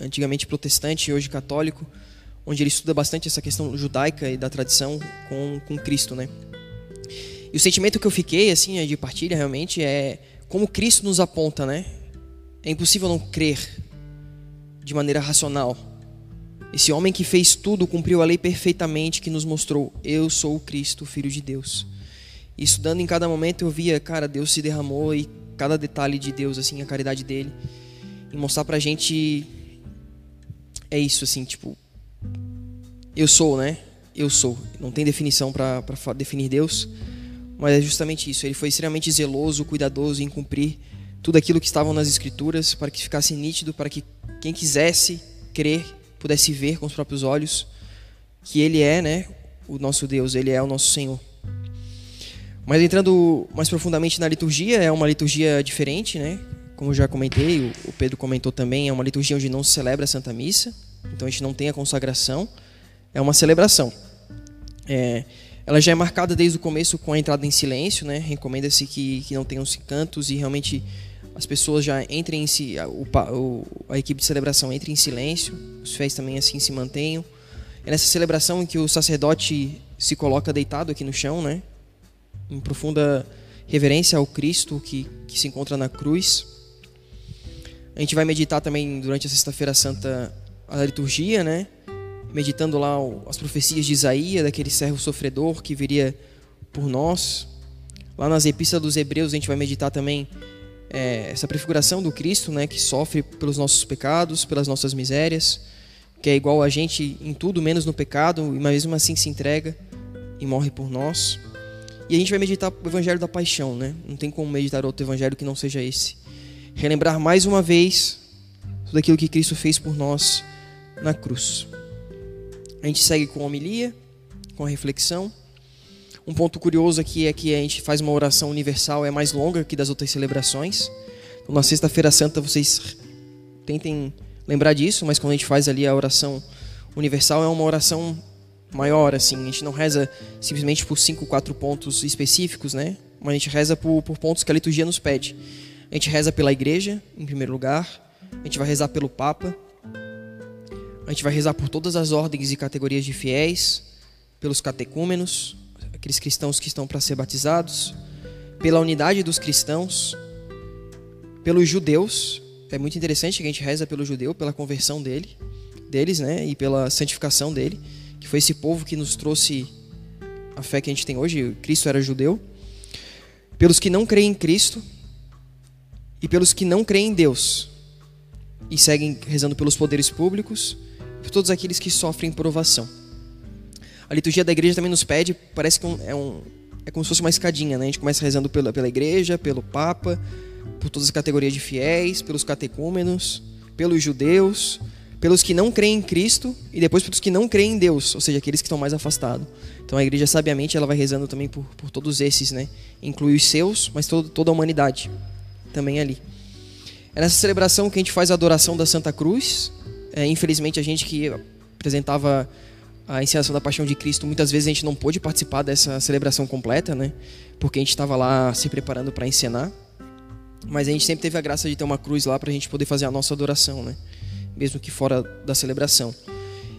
antigamente protestante e hoje católico, onde ele estuda bastante essa questão judaica e da tradição com, com Cristo, né? E o sentimento que eu fiquei, assim, de partilha realmente é como Cristo nos aponta, né? É impossível não crer de maneira racional. Esse homem que fez tudo cumpriu a lei perfeitamente, que nos mostrou: Eu sou o Cristo, Filho de Deus. E estudando em cada momento eu via, cara, Deus se derramou e cada detalhe de Deus, assim, a caridade dele. em mostrar pra gente é isso assim, tipo eu sou, né? Eu sou. Não tem definição para definir Deus, mas é justamente isso. Ele foi extremamente zeloso, cuidadoso em cumprir tudo aquilo que estavam nas escrituras para que ficasse nítido, para que quem quisesse crer pudesse ver com os próprios olhos que ele é, né, o nosso Deus, ele é o nosso Senhor. Mas entrando mais profundamente na liturgia, é uma liturgia diferente, né? Como já comentei, o Pedro comentou também, é uma liturgia onde não se celebra a Santa Missa, então a gente não tem a consagração, é uma celebração. É, ela já é marcada desde o começo com a entrada em silêncio, né? Recomenda-se que, que não tenham cantos e realmente as pessoas já entrem em si, a, o, a equipe de celebração entre em silêncio, os fiéis também assim se mantenham. É nessa celebração em que o sacerdote se coloca deitado aqui no chão, né? Em profunda reverência ao Cristo que, que se encontra na cruz. A gente vai meditar também durante a Sexta-feira Santa a liturgia, né? Meditando lá as profecias de Isaías, daquele servo sofredor que viria por nós. Lá nas epístolas dos Hebreus a gente vai meditar também é, essa prefiguração do Cristo, né, que sofre pelos nossos pecados, pelas nossas misérias, que é igual a gente em tudo menos no pecado, e mesmo assim se entrega e morre por nós. E a gente vai meditar o Evangelho da Paixão, né? Não tem como meditar outro Evangelho que não seja esse. Relembrar mais uma vez tudo aquilo que Cristo fez por nós na cruz. A gente segue com a homilia, com a reflexão. Um ponto curioso aqui é que a gente faz uma oração universal, é mais longa que das outras celebrações. Então, na Sexta-feira Santa, vocês tentem lembrar disso, mas quando a gente faz ali a oração universal, é uma oração maior, assim. A gente não reza simplesmente por cinco, quatro pontos específicos, né? Mas a gente reza por, por pontos que a liturgia nos pede. A gente reza pela igreja, em primeiro lugar. A gente vai rezar pelo Papa. A gente vai rezar por todas as ordens e categorias de fiéis, pelos catecúmenos, aqueles cristãos que estão para ser batizados, pela unidade dos cristãos, pelos judeus. É muito interessante que a gente reza pelo judeu, pela conversão dele, deles, né, e pela santificação dele, que foi esse povo que nos trouxe a fé que a gente tem hoje. Cristo era judeu. Pelos que não creem em Cristo e pelos que não creem em Deus e seguem rezando pelos poderes públicos, por todos aqueles que sofrem provação. A liturgia da igreja também nos pede, parece que é, um, é como se fosse uma escadinha, né? A gente começa rezando pela, pela igreja, pelo Papa, por todas as categorias de fiéis, pelos catecúmenos, pelos judeus, pelos que não creem em Cristo e depois pelos que não creem em Deus, ou seja, aqueles que estão mais afastados. Então a igreja, sabiamente, ela vai rezando também por, por todos esses, né? Inclui os seus, mas todo, toda a humanidade também ali. É nessa celebração que a gente faz a adoração da Santa Cruz. É, infelizmente, a gente que apresentava a encenação da Paixão de Cristo, muitas vezes a gente não pôde participar dessa celebração completa, né? Porque a gente estava lá se preparando para encenar. Mas a gente sempre teve a graça de ter uma cruz lá para a gente poder fazer a nossa adoração, né? Mesmo que fora da celebração.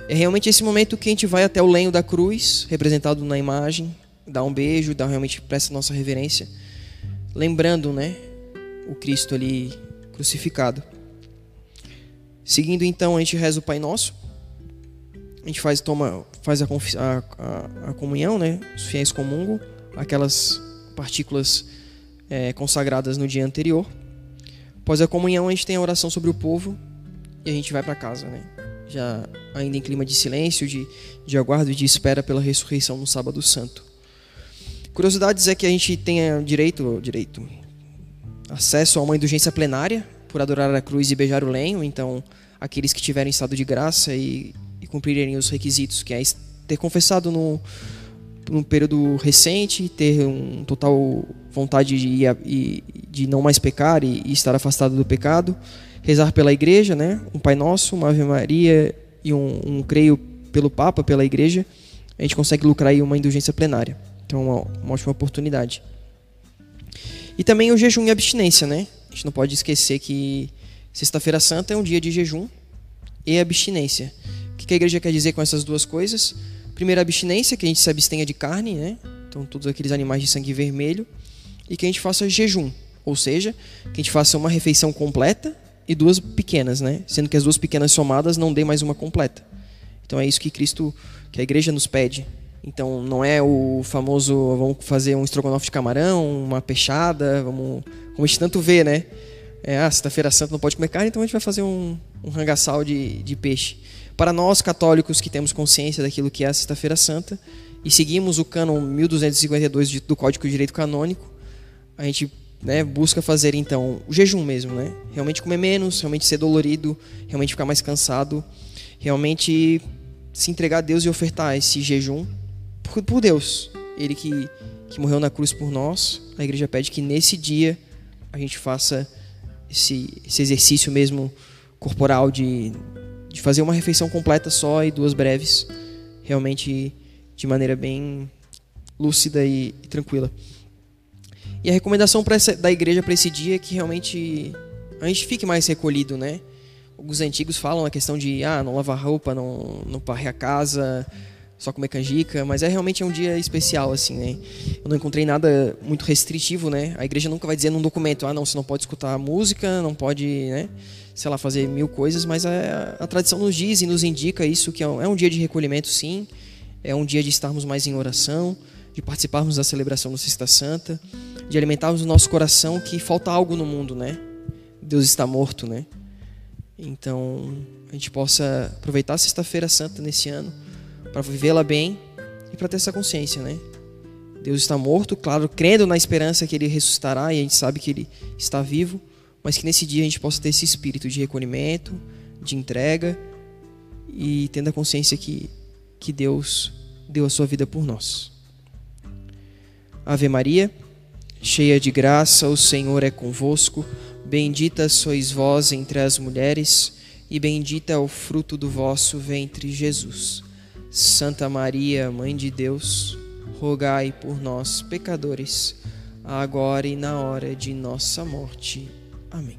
É realmente esse momento que a gente vai até o lenho da cruz, representado na imagem, dá um beijo, dá realmente presta nossa reverência, lembrando, né, o Cristo ali crucificado. Seguindo então, a gente reza o Pai Nosso a gente faz, toma, faz a, a, a, comunhão, né? Os fiéis comungam aquelas partículas é, consagradas no dia anterior. Após a comunhão, a gente tem a oração sobre o povo e a gente vai para casa, né? Já ainda em clima de silêncio, de, de aguardo e de espera pela ressurreição no sábado santo. Curiosidades é que a gente tenha direito, direito, acesso a uma indulgência plenária por adorar a cruz e beijar o lenho. Então, aqueles que tiverem estado de graça e e cumprirem os requisitos, que é ter confessado no, num período recente, ter um total vontade de, de não mais pecar e, e, estar afastado do pecado, rezar pela igreja, né? um Pai Nosso, uma Ave Maria e um, um creio pelo Papa, pela igreja, a gente consegue lucrar aí uma indulgência plenária. Então, uma, uma ótima oportunidade. E também o jejum e abstinência, né? A gente não pode esquecer que Sexta-feira Santa é um dia de jejum e abstinência. O que a igreja quer dizer com essas duas coisas? Primeiro, abstinência, que a gente se abstenha de carne, né? Então, todos aqueles animais de sangue vermelho. E que a gente faça jejum, ou seja, que a gente faça uma refeição completa e duas pequenas, né? Sendo que as duas pequenas somadas não dê mais uma completa. Então, é isso que Cristo, que a igreja nos pede. Então, não é o famoso, vamos fazer um estrogonofe de camarão, uma peixada, vamos, como a gente tanto vê, né? É, ah, sexta-feira santa não pode comer carne, então a gente vai fazer um, um rangaçal de, de peixe. Para nós católicos que temos consciência daquilo que é a sexta-feira santa e seguimos o cânon 1252 de, do Código de Direito Canônico, a gente né, busca fazer então o jejum mesmo, né? Realmente comer menos, realmente ser dolorido, realmente ficar mais cansado, realmente se entregar a Deus e ofertar esse jejum por, por Deus. Ele que, que morreu na cruz por nós, a igreja pede que nesse dia a gente faça esse, esse exercício mesmo corporal de, de fazer uma refeição completa só e duas breves, realmente de maneira bem lúcida e, e tranquila. E a recomendação essa, da igreja para esse dia é que realmente a gente fique mais recolhido, né? Os antigos falam a questão de ah, não lavar roupa, não, não varrer a casa, só comer canjica, mas é realmente um dia especial, assim, né? Eu não encontrei nada muito restritivo, né? A igreja nunca vai dizer num documento, ah, não, você não pode escutar música, não pode, né? Sei lá, fazer mil coisas, mas a, a tradição nos diz e nos indica isso, que é um, é um dia de recolhimento, sim, é um dia de estarmos mais em oração, de participarmos da celebração da Sexta Santa, de alimentarmos o nosso coração que falta algo no mundo, né? Deus está morto, né? Então, a gente possa aproveitar a Sexta-feira Santa nesse ano para vivê-la bem e para ter essa consciência, né? Deus está morto, claro, crendo na esperança que ele ressuscitará e a gente sabe que ele está vivo, mas que nesse dia a gente possa ter esse espírito de recolhimento, de entrega e tendo a consciência que, que Deus deu a sua vida por nós. Ave Maria, cheia de graça, o Senhor é convosco. Bendita sois vós entre as mulheres, e bendito é o fruto do vosso ventre, Jesus. Santa Maria, Mãe de Deus, rogai por nós, pecadores, agora e na hora de nossa morte. Amém.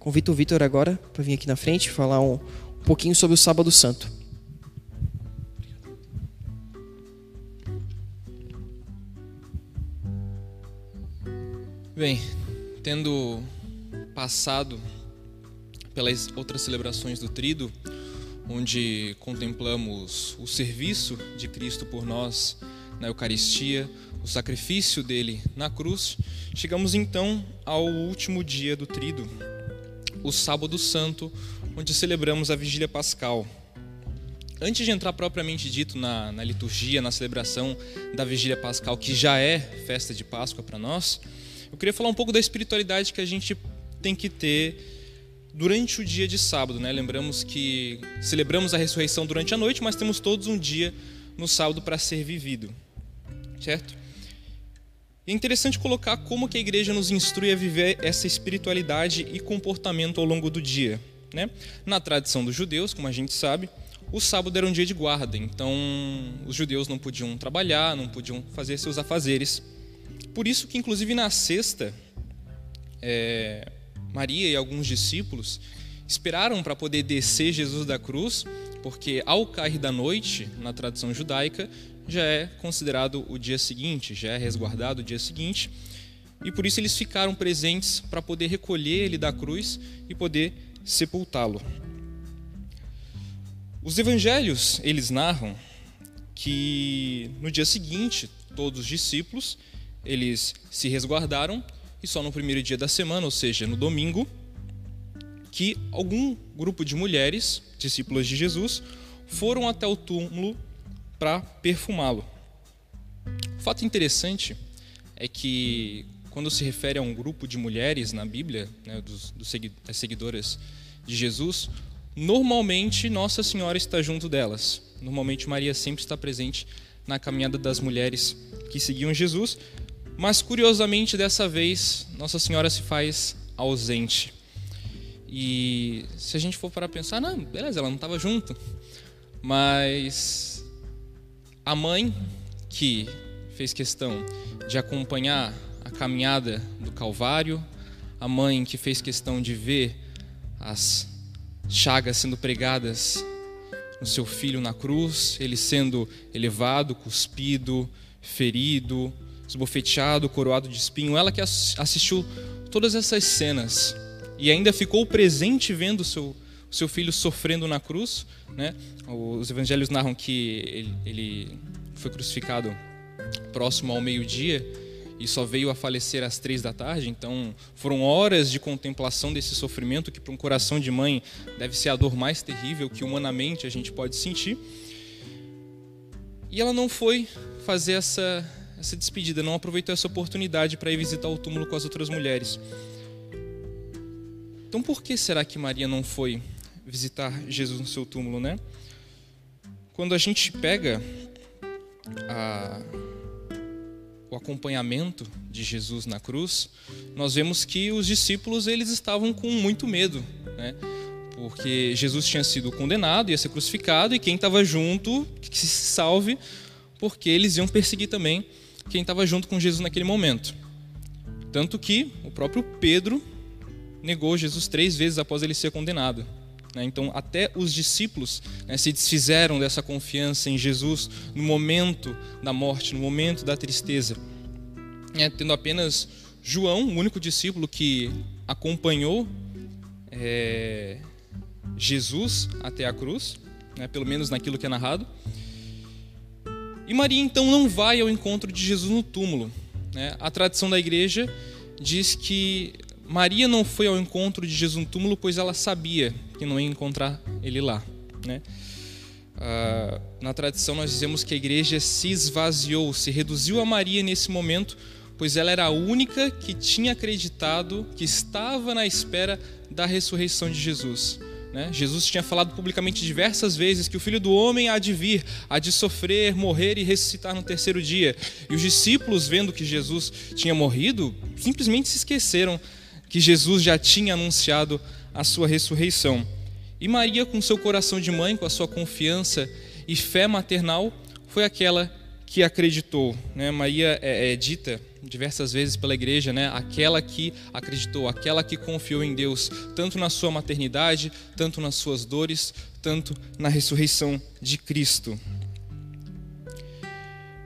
Convido o Vitor agora para vir aqui na frente falar um, um pouquinho sobre o Sábado Santo. Bem, tendo passado pelas outras celebrações do Trido, onde contemplamos o serviço de Cristo por nós na Eucaristia, o sacrifício dele na cruz, chegamos então ao último dia do Trido, o Sábado Santo, onde celebramos a Vigília Pascal. Antes de entrar propriamente dito na, na liturgia, na celebração da Vigília Pascal, que já é festa de Páscoa para nós, eu queria falar um pouco da espiritualidade que a gente tem que ter durante o dia de sábado, né? Lembramos que celebramos a ressurreição durante a noite, mas temos todos um dia no sábado para ser vivido, certo? É interessante colocar como que a igreja nos instrui a viver essa espiritualidade e comportamento ao longo do dia, né? Na tradição dos judeus, como a gente sabe, o sábado era um dia de guarda, então os judeus não podiam trabalhar, não podiam fazer seus afazeres. Por isso que, inclusive, na sexta, é, Maria e alguns discípulos esperaram para poder descer Jesus da cruz, porque ao cair da noite, na tradição judaica, já é considerado o dia seguinte, já é resguardado o dia seguinte, e por isso eles ficaram presentes para poder recolher ele da cruz e poder sepultá-lo. Os evangelhos, eles narram que no dia seguinte, todos os discípulos, eles se resguardaram e só no primeiro dia da semana, ou seja, no domingo, que algum grupo de mulheres, discípulas de Jesus, foram até o túmulo para perfumá-lo. Fato interessante é que, quando se refere a um grupo de mulheres na Bíblia, né, dos, dos das seguidoras de Jesus, normalmente Nossa Senhora está junto delas. Normalmente Maria sempre está presente na caminhada das mulheres que seguiam Jesus, mas curiosamente, dessa vez, Nossa Senhora se faz ausente. E se a gente for para pensar, não, beleza, ela não estava junto. Mas a mãe que fez questão de acompanhar a caminhada do Calvário, a mãe que fez questão de ver as chagas sendo pregadas no seu filho na cruz, ele sendo elevado, cuspido, ferido, esbofeteado, coroado de espinho, ela que assistiu todas essas cenas e ainda ficou presente vendo o seu, seu filho sofrendo na cruz. Né? Os evangelhos narram que ele, ele foi crucificado próximo ao meio-dia e só veio a falecer às três da tarde. Então, foram horas de contemplação desse sofrimento que, para um coração de mãe, deve ser a dor mais terrível que humanamente a gente pode sentir. E ela não foi fazer essa, essa despedida, não aproveitou essa oportunidade para ir visitar o túmulo com as outras mulheres. Então, por que será que Maria não foi visitar Jesus no seu túmulo, né? Quando a gente pega a, o acompanhamento de Jesus na cruz, nós vemos que os discípulos eles estavam com muito medo, né? Porque Jesus tinha sido condenado, ia ser crucificado, e quem estava junto, que se salve, porque eles iam perseguir também quem estava junto com Jesus naquele momento. Tanto que o próprio Pedro negou Jesus três vezes após ele ser condenado. Né? Então, até os discípulos né, se desfizeram dessa confiança em Jesus no momento da morte, no momento da tristeza. É, tendo apenas João, o único discípulo que acompanhou é, Jesus até a cruz, né, pelo menos naquilo que é narrado. E Maria então não vai ao encontro de Jesus no túmulo. Né? A tradição da igreja diz que Maria não foi ao encontro de Jesus no túmulo, pois ela sabia que não ia encontrar ele lá. Né? Ah, na tradição, nós dizemos que a igreja se esvaziou, se reduziu a Maria nesse momento, pois ela era a única que tinha acreditado que estava na espera da ressurreição de Jesus. Né? Jesus tinha falado publicamente diversas vezes que o filho do homem há de vir, há de sofrer, morrer e ressuscitar no terceiro dia. E os discípulos, vendo que Jesus tinha morrido, simplesmente se esqueceram que Jesus já tinha anunciado a sua ressurreição. E Maria, com seu coração de mãe, com a sua confiança e fé maternal, foi aquela que acreditou. Né? Maria é, é, dita diversas vezes pela igreja, né? aquela que acreditou, aquela que confiou em Deus, tanto na sua maternidade, tanto nas suas dores, tanto na ressurreição de Cristo.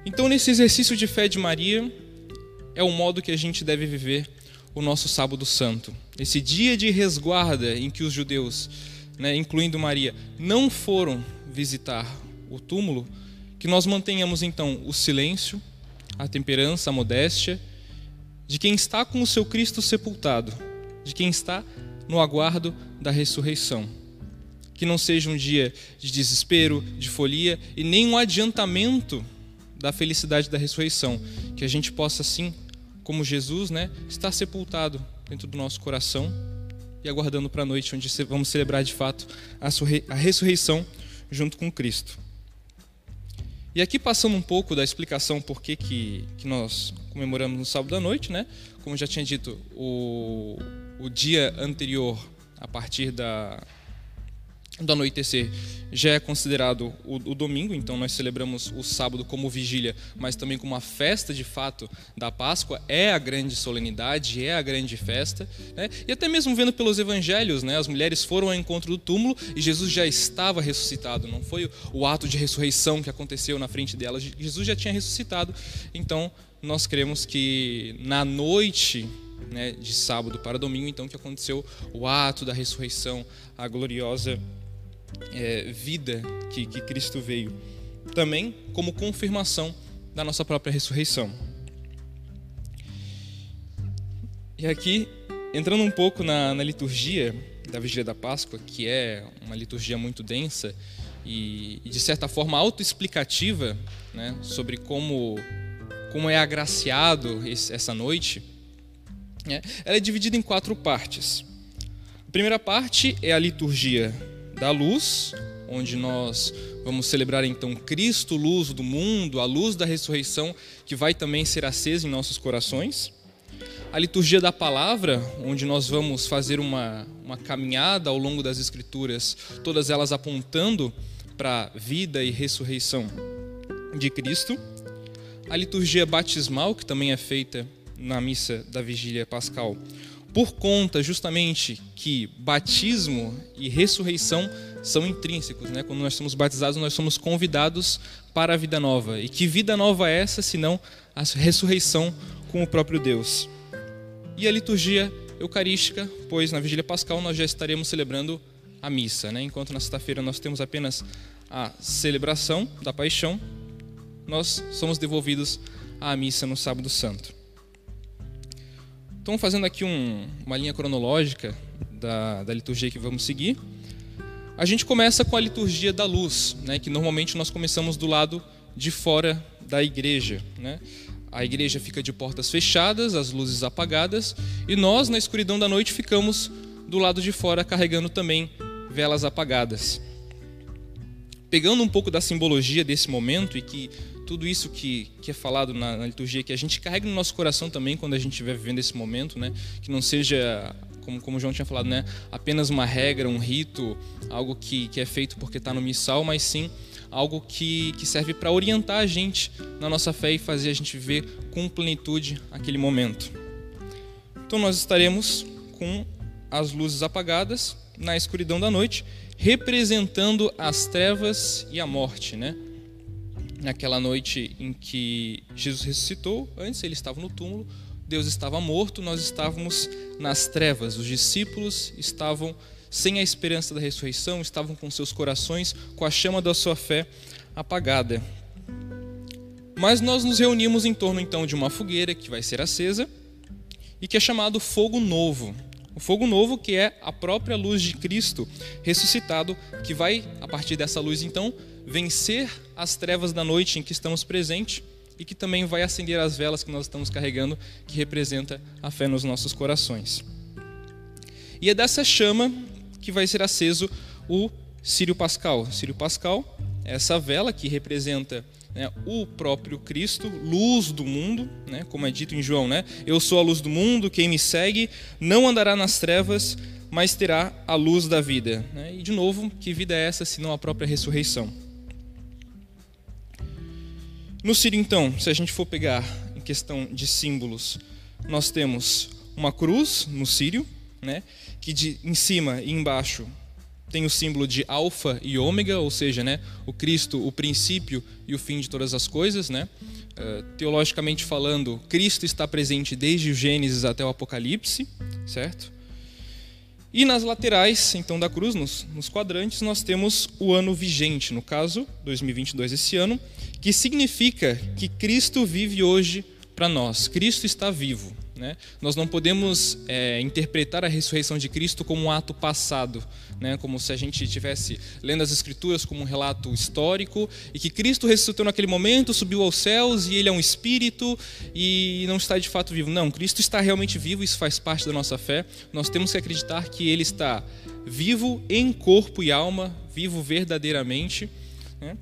Então, nesse exercício de fé de Maria, é o modo que a gente deve viver o nosso sábado santo. Esse dia de resguarda em que os judeus, né, incluindo Maria, não foram visitar o túmulo, que nós mantenhamos então o silêncio, a temperança, a modéstia de quem está com o seu Cristo sepultado, de quem está no aguardo da ressurreição. Que não seja um dia de desespero, de folia e nem um adiantamento da felicidade da ressurreição, que a gente possa sim como Jesus, né, está sepultado dentro do nosso coração e aguardando para a noite onde vamos celebrar de fato a ressurreição junto com Cristo. E aqui passando um pouco da explicação por que, que, que nós comemoramos no sábado à noite, né? Como já tinha dito, o, o dia anterior, a partir da, do anoitecer já é considerado o, o, domingo, então nós celebramos o sábado como vigília, mas também como uma festa de fato da Páscoa, é a grande solenidade, é a grande festa. Né? E até mesmo vendo pelos evangelhos, né? as mulheres foram ao encontro do túmulo e Jesus já estava ressuscitado, não foi o ato de ressurreição que aconteceu na frente delas, Jesus já tinha ressuscitado. Então nós cremos que na noite né, de sábado para domingo, então que aconteceu o ato da ressurreição, a gloriosa é, vida que, que Cristo veio, também como confirmação da nossa própria ressurreição. E aqui, entrando um pouco na, na liturgia da Vigília da Páscoa, que é uma liturgia muito densa e, e de certa forma autoexplicativa né, sobre como, como é agraciado esse, essa noite, né, ela é dividida em quatro partes. A primeira parte é a liturgia da luz, onde nós vamos celebrar então Cristo, luz do mundo, a luz da ressurreição, que vai também ser acesa em nossos corações. A liturgia da palavra, onde nós vamos fazer uma, uma caminhada ao longo das Escrituras, todas elas apontando para a vida e ressurreição de Cristo. A liturgia batismal, que também é feita na missa da vigília pascal, por conta justamente que batismo e ressurreição são intrínsecos, né? Quando nós somos batizados, nós somos convidados para a vida nova. E que vida nova é essa, senão a ressurreição com o próprio Deus? E a liturgia eucarística, pois na vigília pascal nós já estaremos celebrando a missa, né? Enquanto na sexta-feira nós temos apenas a celebração da paixão, nós somos devolvidos à missa no sábado santo. Então, fazendo aqui um, uma linha cronológica da, da liturgia que vamos seguir, a gente começa com a liturgia da luz, né, que normalmente nós começamos do lado de fora da igreja. Né? A igreja fica de portas fechadas, as luzes apagadas, e nós, na escuridão da noite, ficamos do lado de fora carregando também velas apagadas. Pegando um pouco da simbologia desse momento e que tudo isso que, que é falado na, na, liturgia, que a gente carrega no nosso coração também quando a gente estiver vivendo esse momento, né? que não seja, como, como o João tinha falado, né? apenas uma regra, um rito, algo que, que é feito porque está no missal, mas sim algo que, que serve para orientar a gente na nossa fé e fazer a gente ver com plenitude aquele momento. Então nós estaremos com as luzes apagadas na escuridão da noite, representando as trevas e a morte, né? Naquela noite em que Jesus ressuscitou, antes ele estava no túmulo, Deus estava morto, nós estávamos nas trevas, os discípulos estavam sem a esperança da ressurreição, estavam com seus corações, com a chama da sua fé apagada. Mas nós nos reunimos em torno então de uma fogueira que vai ser acesa e que é chamado fogo novo. O fogo novo que é a própria luz de Cristo ressuscitado, que vai a partir dessa luz então vencer as trevas da noite em que estamos presentes e que também vai acender as velas que nós estamos carregando, que representa a fé nos nossos corações. E é dessa chama que vai ser aceso o Sírio Pascal. Sírio Pascal é essa vela que representa né, o próprio Cristo, luz do mundo, né, como é dito em João, né? Eu sou a luz do mundo, quem me segue não andará nas trevas, mas terá a luz da vida. Né? E de novo, que vida é essa senão a própria ressurreição? No Sírio, então, se a gente for pegar em questão de símbolos, nós temos uma cruz no Sírio, né, que de, em cima e embaixo tem o símbolo de alfa e ômega, ou seja, né, o Cristo, o princípio e o fim de todas as coisas. Né? Uh, teologicamente falando, Cristo está presente desde o Gênesis até o Apocalipse, certo? E nas laterais, então, da cruz, nos, nos quadrantes, nós temos o ano vigente, no caso, 2022, esse ano, que significa que Cristo vive hoje para nós. Cristo está vivo. Né? Nós não podemos é, interpretar a ressurreição de Cristo como um ato passado, né? como se a gente estivesse lendo as Escrituras como um relato histórico e que Cristo ressuscitou naquele momento, subiu aos céus e ele é um espírito e não está de fato vivo. Não, Cristo está realmente vivo, isso faz parte da nossa fé. Nós temos que acreditar que ele está vivo em corpo e alma, vivo verdadeiramente né?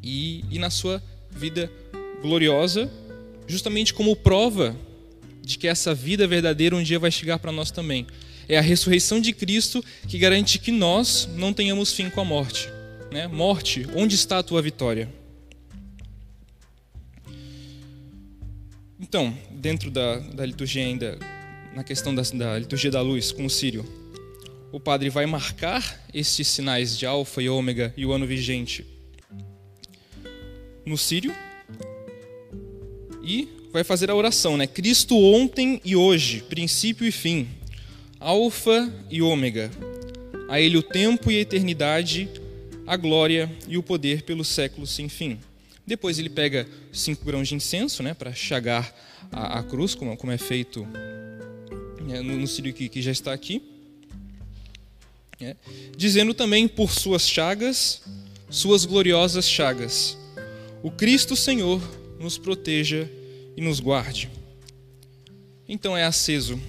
e, e na sua vida gloriosa, justamente como prova de que essa vida verdadeira um dia vai chegar para nós também. É a ressurreição de Cristo que garante que nós não tenhamos fim com a morte. Né? Morte, onde está a tua vitória? Então, dentro da, da liturgia ainda, na questão da, da liturgia da luz com o Sírio, o padre vai marcar estes sinais de alfa e ômega e o ano vigente no Sírio e vai fazer a oração, né? Cristo ontem e hoje, princípio e fim, alfa e ômega. A ele o tempo e a eternidade, a glória e o poder pelos séculos sem fim. Depois ele pega cinco grãos de incenso, né, para chagar a, a, cruz, como, como é feito né, no, no que, que, já está aqui. É. Dizendo também por suas chagas, suas gloriosas chagas, o Cristo Senhor nos proteja e nos guarde. Então é aceso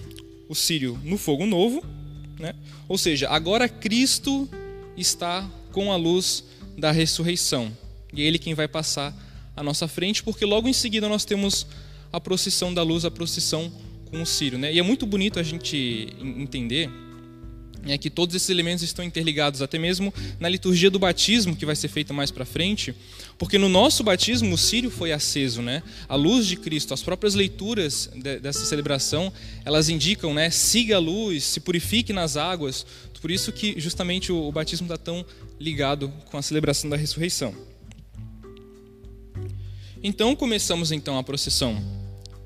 o círio no fogo novo, né? ou seja, agora Cristo está com a luz da ressurreição. E é Ele quem vai passar à nossa frente, porque logo em seguida nós temos a procissão da luz, a procissão com o círio. Né? E é muito bonito a gente entender é que todos esses elementos estão interligados, até mesmo na liturgia do batismo, que vai ser feita mais para frente, porque no nosso batismo o círio foi aceso, né? A luz de Cristo, as próprias leituras de, dessa celebração, elas indicam, né? Siga a luz, se purifique nas águas. Por isso que justamente o, o batismo está tão ligado com a celebração da ressurreição. Então começamos então a procissão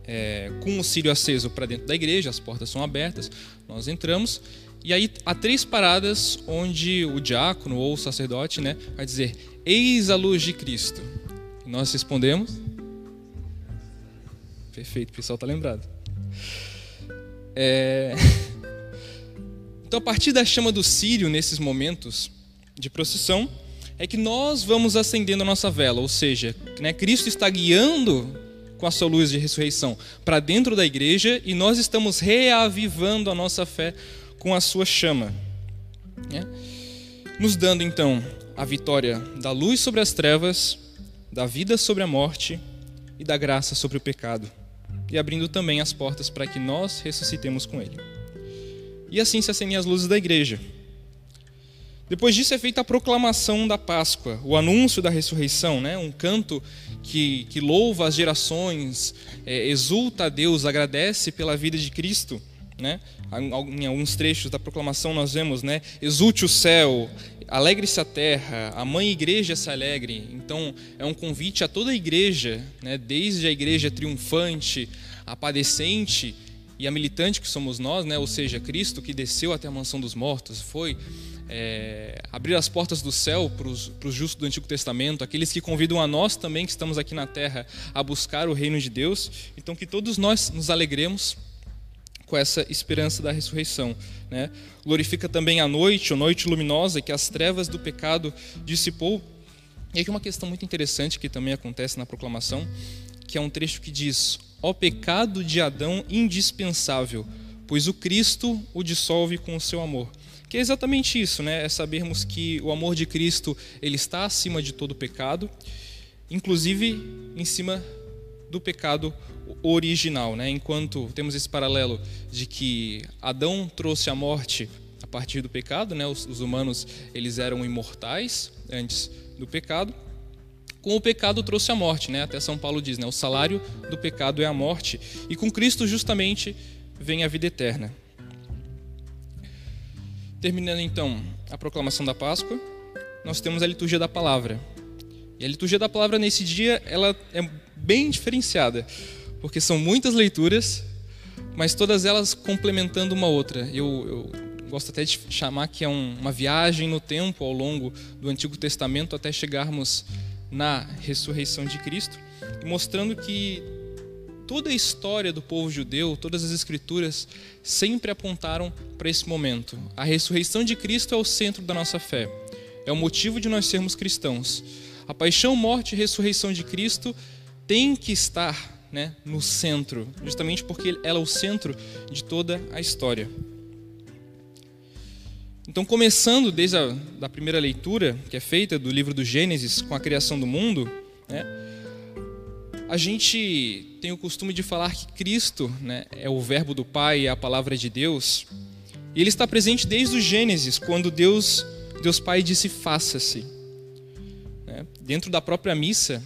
é, com o círio aceso para dentro da igreja, as portas são abertas, nós entramos e aí há três paradas onde o diácono ou o sacerdote né, vai dizer: Eis a luz de Cristo. E nós respondemos. Perfeito, o pessoal está lembrado. É... Então, a partir da chama do Sírio, nesses momentos de procissão, é que nós vamos acendendo a nossa vela, ou seja, né, Cristo está guiando com a sua luz de ressurreição para dentro da igreja e nós estamos reavivando a nossa fé com a sua chama. Né? Nos dando então a vitória da luz sobre as trevas, da vida sobre a morte e da graça sobre o pecado, e abrindo também as portas para que nós ressuscitemos com Ele. E assim se acendem as luzes da igreja. Depois disso é feita a proclamação da Páscoa, o anúncio da ressurreição, né? um canto que, que louva as gerações, é, exulta a Deus, agradece pela vida de Cristo. Né? Em alguns trechos da proclamação nós vemos, né? exulte o céu, alegre-se a terra, a mãe igreja se alegre. Então é um convite a toda a igreja, né? desde a igreja triunfante, a padecente e a militante que somos nós, né? ou seja, Cristo que desceu até a mansão dos mortos, foi é, abrir as portas do céu para os justos do Antigo Testamento, aqueles que convidam a nós também que estamos aqui na terra a buscar o reino de Deus. Então, que todos nós nos alegremos com essa esperança da ressurreição. Né? Glorifica também a noite, a noite luminosa, que as trevas do pecado dissipou. E aqui uma questão muito interessante que também acontece na proclamação, que é um trecho que diz: Ó pecado de Adão indispensável, pois o Cristo o dissolve com o seu amor. Que é exatamente isso, né? É sabermos que o amor de Cristo ele está acima de todo pecado, inclusive em cima do pecado original, né? Enquanto temos esse paralelo de que Adão trouxe a morte a partir do pecado, né? Os, os humanos eles eram imortais antes do pecado. Com o pecado trouxe a morte, né? Até São Paulo diz, né? O salário do pecado é a morte, e com Cristo justamente vem a vida eterna. Terminando então a proclamação da Páscoa, nós temos a liturgia da palavra. E a liturgia da palavra nesse dia ela é bem diferenciada, porque são muitas leituras, mas todas elas complementando uma outra. Eu, eu gosto até de chamar que é um, uma viagem no tempo ao longo do Antigo Testamento até chegarmos na ressurreição de Cristo, mostrando que toda a história do povo judeu, todas as escrituras sempre apontaram para esse momento. A ressurreição de Cristo é o centro da nossa fé. É o motivo de nós sermos cristãos. A paixão, morte e ressurreição de Cristo tem que estar né, no centro, justamente porque ela é o centro de toda a história. Então, começando desde a da primeira leitura, que é feita do livro do Gênesis, com a criação do mundo, né, a gente tem o costume de falar que Cristo né, é o Verbo do Pai, é a palavra de Deus. E ele está presente desde o Gênesis, quando Deus, Deus Pai disse: faça-se. Né? Dentro da própria missa,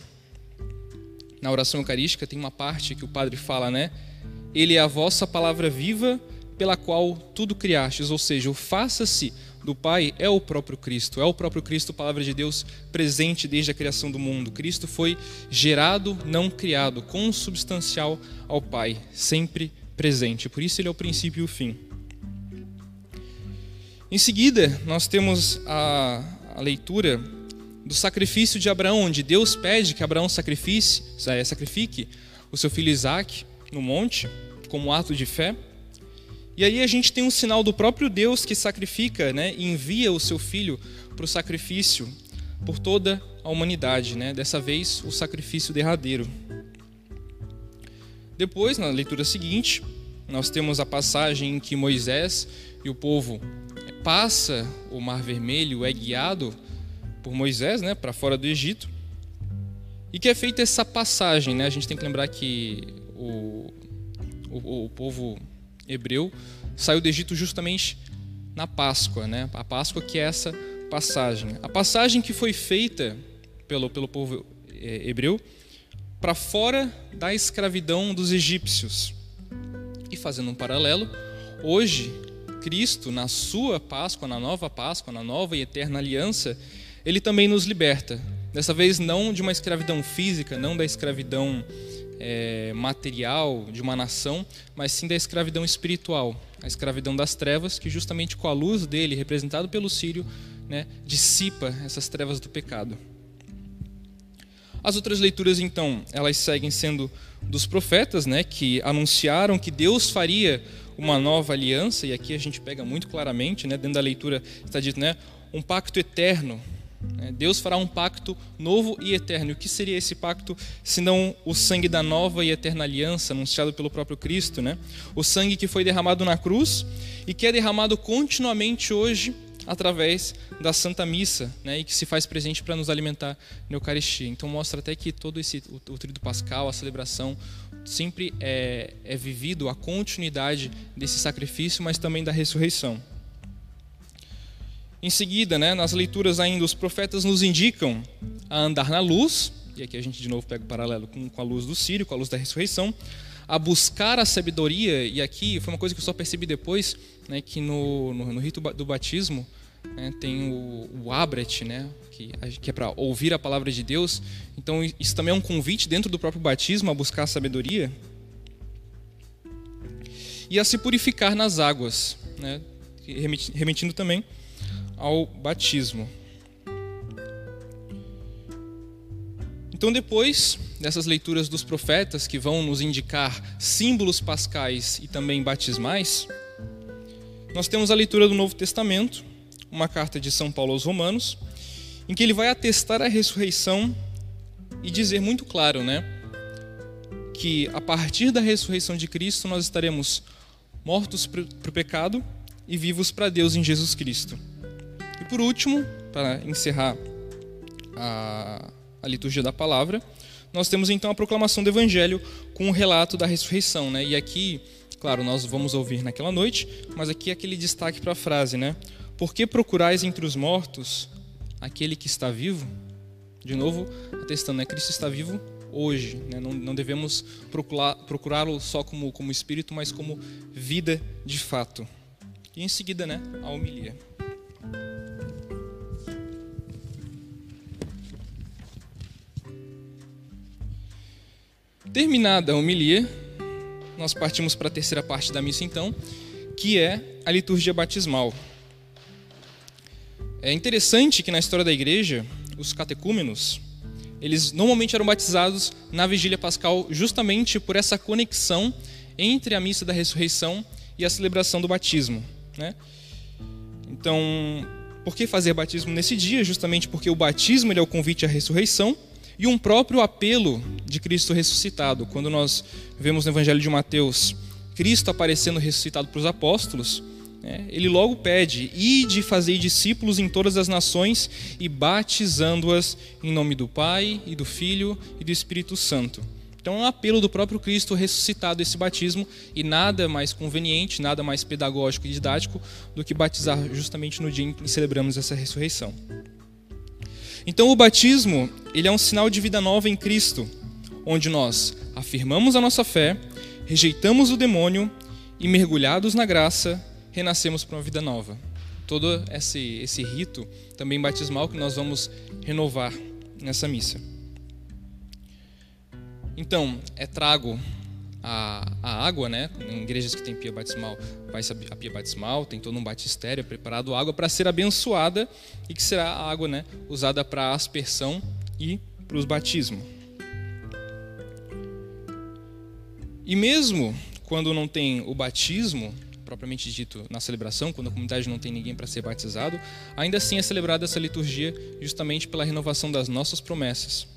na oração eucarística, tem uma parte que o padre fala, né? Ele é a vossa palavra viva pela qual tudo criastes, ou seja, o faça-se do Pai é o próprio Cristo, é o próprio Cristo, palavra de Deus, presente desde a criação do mundo. Cristo foi gerado, não criado, consubstancial ao Pai, sempre presente. Por isso ele é o princípio e o fim. Em seguida, nós temos a, a leitura do sacrifício de Abraão, onde Deus pede que Abraão sacrifique, é, sacrifique o seu filho Isaac no monte, como ato de fé. E aí a gente tem um sinal do próprio Deus que sacrifica, né, e envia o seu filho para o sacrifício por toda a humanidade, né? Dessa vez o sacrifício derradeiro. Depois, na leitura seguinte, nós temos a passagem em que Moisés e o povo passa o Mar Vermelho, é guiado por Moisés, né, para fora do Egito. E que é feita essa passagem, né? A gente tem que lembrar que o, o, o povo hebreu saiu do Egito justamente na Páscoa, né? A Páscoa que é essa passagem. A passagem que foi feita pelo, pelo povo é, hebreu para fora da escravidão dos egípcios. E fazendo um paralelo, hoje Cristo, na sua Páscoa, na nova Páscoa, na nova e eterna aliança, ele também nos liberta. Dessa vez não de uma escravidão física, não da escravidão é, material de uma nação, mas sim da escravidão espiritual, a escravidão das trevas, que justamente com a luz dele, representado pelo Sírio, né, dissipa essas trevas do pecado. As outras leituras, então, elas seguem sendo dos profetas, né, que anunciaram que Deus faria uma nova aliança, e aqui a gente pega muito claramente, né, dentro da leitura está dito, né, um pacto eterno. Né, Deus fará um pacto novo e eterno. E o que seria esse pacto, senão o sangue da nova e eterna aliança, anunciado pelo próprio Cristo? Né? O sangue que foi derramado na cruz e que é derramado continuamente hoje através da Santa Missa, né, e que se faz presente para nos alimentar na Eucaristia. Então mostra até que todo esse o, o tríduo pascal, a celebração, sempre é, é vivido a continuidade desse sacrifício, mas também da ressurreição. Em seguida, né, nas leituras ainda, os profetas nos indicam a andar na luz, e aqui a gente de novo pega o paralelo com, com a luz do Sírio, com a luz da ressurreição, a buscar a sabedoria, e aqui foi uma coisa que eu só percebi depois, né, que no, no, no rito do batismo né, tem o, o abret, né, que, que é para ouvir a palavra de Deus. Então isso também é um convite dentro do próprio batismo a buscar a sabedoria e a se purificar nas águas, né, remetindo também ao batismo. Então, depois dessas leituras dos profetas, que vão nos indicar símbolos pascais e também batismais, nós temos a leitura do Novo Testamento, uma carta de São Paulo aos Romanos, em que ele vai atestar a ressurreição e dizer muito claro, né, que a partir da ressurreição de Cristo nós estaremos mortos para o pecado e vivos para Deus em Jesus Cristo. Por último, para encerrar a a liturgia da palavra, nós temos então a proclamação do evangelho com o relato da ressurreição, né? E aqui, claro, nós vamos ouvir naquela noite, mas aqui é aquele destaque para a frase, né? Por que procurais entre os mortos aquele que está vivo? De novo, atestando, né? Cristo está vivo hoje, né? não, não devemos procurá-lo só como, como espírito, mas como vida de fato. E em seguida, né, a homilia. Terminada a homilia, nós partimos para a terceira parte da missa então, que é a liturgia batismal. É interessante que na história da igreja, os catecúmenos, eles normalmente eram batizados na vigília pascal justamente por essa conexão entre a missa da ressurreição e a celebração do batismo. Né? Então, por que fazer batismo nesse dia? Justamente porque o batismo é o convite à ressurreição e um próprio apelo de Cristo ressuscitado. Quando nós vemos no Evangelho de Mateus Cristo aparecendo ressuscitado para os apóstolos, né, ele logo pede: Ide fazer discípulos em todas as nações e batizando-as em nome do Pai e do Filho e do Espírito Santo. Então é um apelo do próprio Cristo ressuscitado esse batismo e nada mais conveniente, nada mais pedagógico e didático do que batizar justamente no dia em que celebramos essa ressurreição. Então o batismo, ele é um sinal de vida nova em Cristo, onde nós afirmamos a nossa fé, rejeitamos o demônio e mergulhados na graça, renascemos para uma vida nova. Todo esse, esse rito também batismal que nós vamos renovar nessa missa. Então, é trago a, a água, né? Em igrejas que tem pia batismal, vai a pia batismal, tem todo um batistério preparado água para ser abençoada e que será a água, né, usada para aspersão e para os batismos. E mesmo quando não tem o batismo propriamente dito na celebração, quando a comunidade não tem ninguém para ser batizado, ainda assim é celebrada essa liturgia justamente pela renovação das nossas promessas.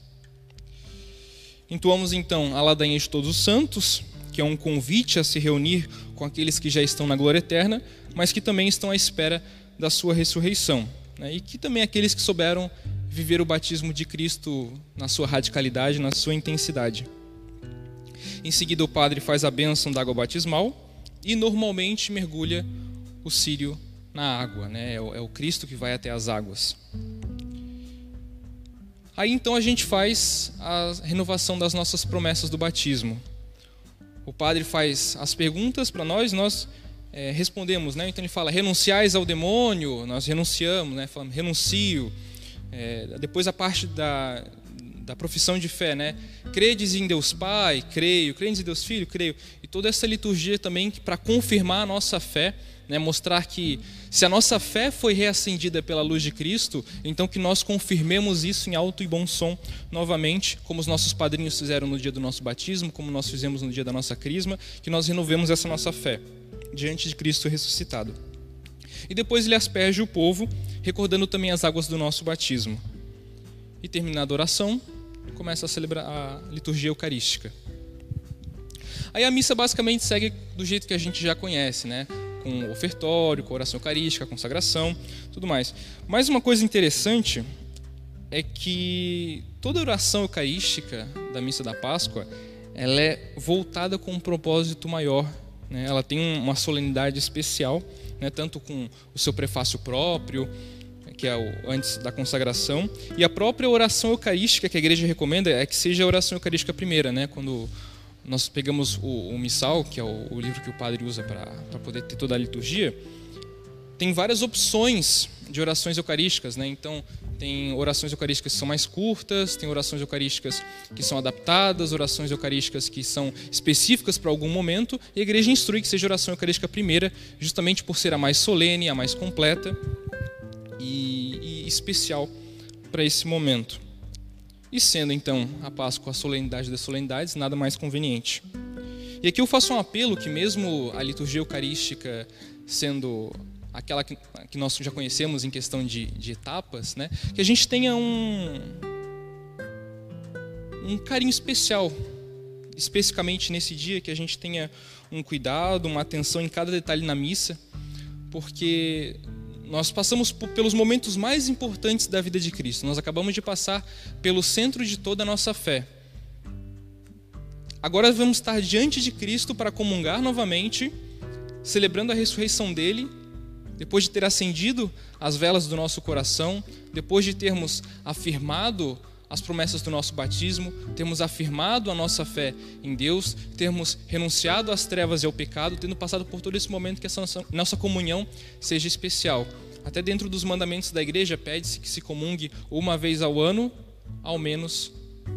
Entoamos então a ladainha de todos os santos, que é um convite a se reunir com aqueles que já estão na glória eterna, mas que também estão à espera da sua ressurreição. Né? E que também aqueles que souberam viver o batismo de Cristo na sua radicalidade, na sua intensidade. Em seguida, o padre faz a bênção da água batismal e normalmente mergulha o sírio na água. Né? É o é Cristo que vai até as águas. Aí então a gente faz a renovação das nossas promessas do batismo. O padre faz as perguntas para nós, nós é, respondemos, né? Então ele fala: renunciais ao demônio, nós renunciamos, né? Falamos, renuncio. É, depois a parte da, da profissão de fé, né? Credes em Deus Pai, creio. Credes em Deus Filho, creio. E toda essa liturgia também para confirmar a nossa fé né, mostrar que se a nossa fé foi reacendida pela luz de Cristo, então que nós confirmemos isso em alto e bom som novamente, como os nossos padrinhos fizeram no dia do nosso batismo, como nós fizemos no dia da nossa crisma, que nós renovemos essa nossa fé. diante de Cristo ressuscitado. E depois ele asperge o povo, recordando também as águas do nosso batismo. E terminada a oração, começa a celebrar a liturgia eucarística. Aí a missa basicamente segue do jeito que a gente já conhece, né? Com ofertório, com oração eucarística, consagração, tudo mais. Mas uma coisa interessante é que toda oração eucarística da missa da Páscoa, ela é voltada com um propósito maior, né? Ela tem uma solenidade especial, né? Tanto com o seu prefácio próprio, que é o antes da consagração, e a própria oração eucarística que a igreja recomenda é que seja a oração eucarística primeira, né? Quando nós pegamos o, o missal, que é o, o, livro que o padre usa para poder ter toda a liturgia, tem várias opções de orações eucarísticas, né? Então, tem orações eucarísticas que são mais curtas, tem orações eucarísticas que são adaptadas, orações eucarísticas que são específicas para algum momento, e a igreja instrui que seja a oração eucarística primeira, justamente por ser a mais solene, a mais completa e, e especial para esse momento. E sendo então a Páscoa a solenidade das solenidades, nada mais conveniente. E aqui eu faço um apelo que mesmo a liturgia eucarística sendo aquela que, nós já conhecemos em questão de, de etapas, né, que a gente tenha um, um carinho especial, especificamente nesse dia, que a gente tenha um cuidado, uma atenção em cada detalhe na missa, porque nós passamos pelos momentos mais importantes da vida de Cristo. Nós acabamos de passar pelo centro de toda a nossa fé. Agora vamos estar diante de Cristo para comungar novamente, celebrando a ressurreição dele, depois de ter acendido as velas do nosso coração, depois de termos afirmado as promessas do nosso batismo, termos afirmado a nossa fé em Deus, termos renunciado às trevas e ao pecado, tendo passado por todo esse momento que essa nossa, nossa comunhão seja especial. Até dentro dos mandamentos da igreja pede-se que se comungue uma vez ao ano, ao menos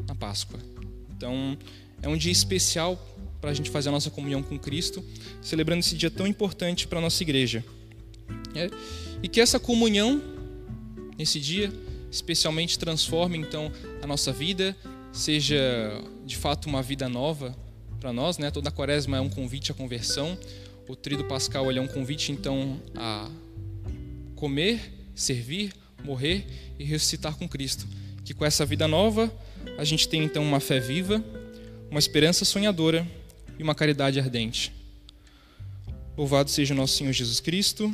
na Páscoa. Então, é um dia especial para a gente fazer a nossa comunhão com Cristo, celebrando esse dia tão importante para a nossa igreja. É? E que essa comunhão, nesse dia, especialmente transforme então a nossa vida, seja de fato uma vida nova para nós, né? Toda a quaresma é um convite à conversão. O trido pascal é um convite então a comer, servir, morrer e ressuscitar com Cristo. Que com essa vida nova a gente tenha então uma fé viva, uma esperança sonhadora e uma caridade ardente. Louvado seja o nosso Senhor Jesus Cristo.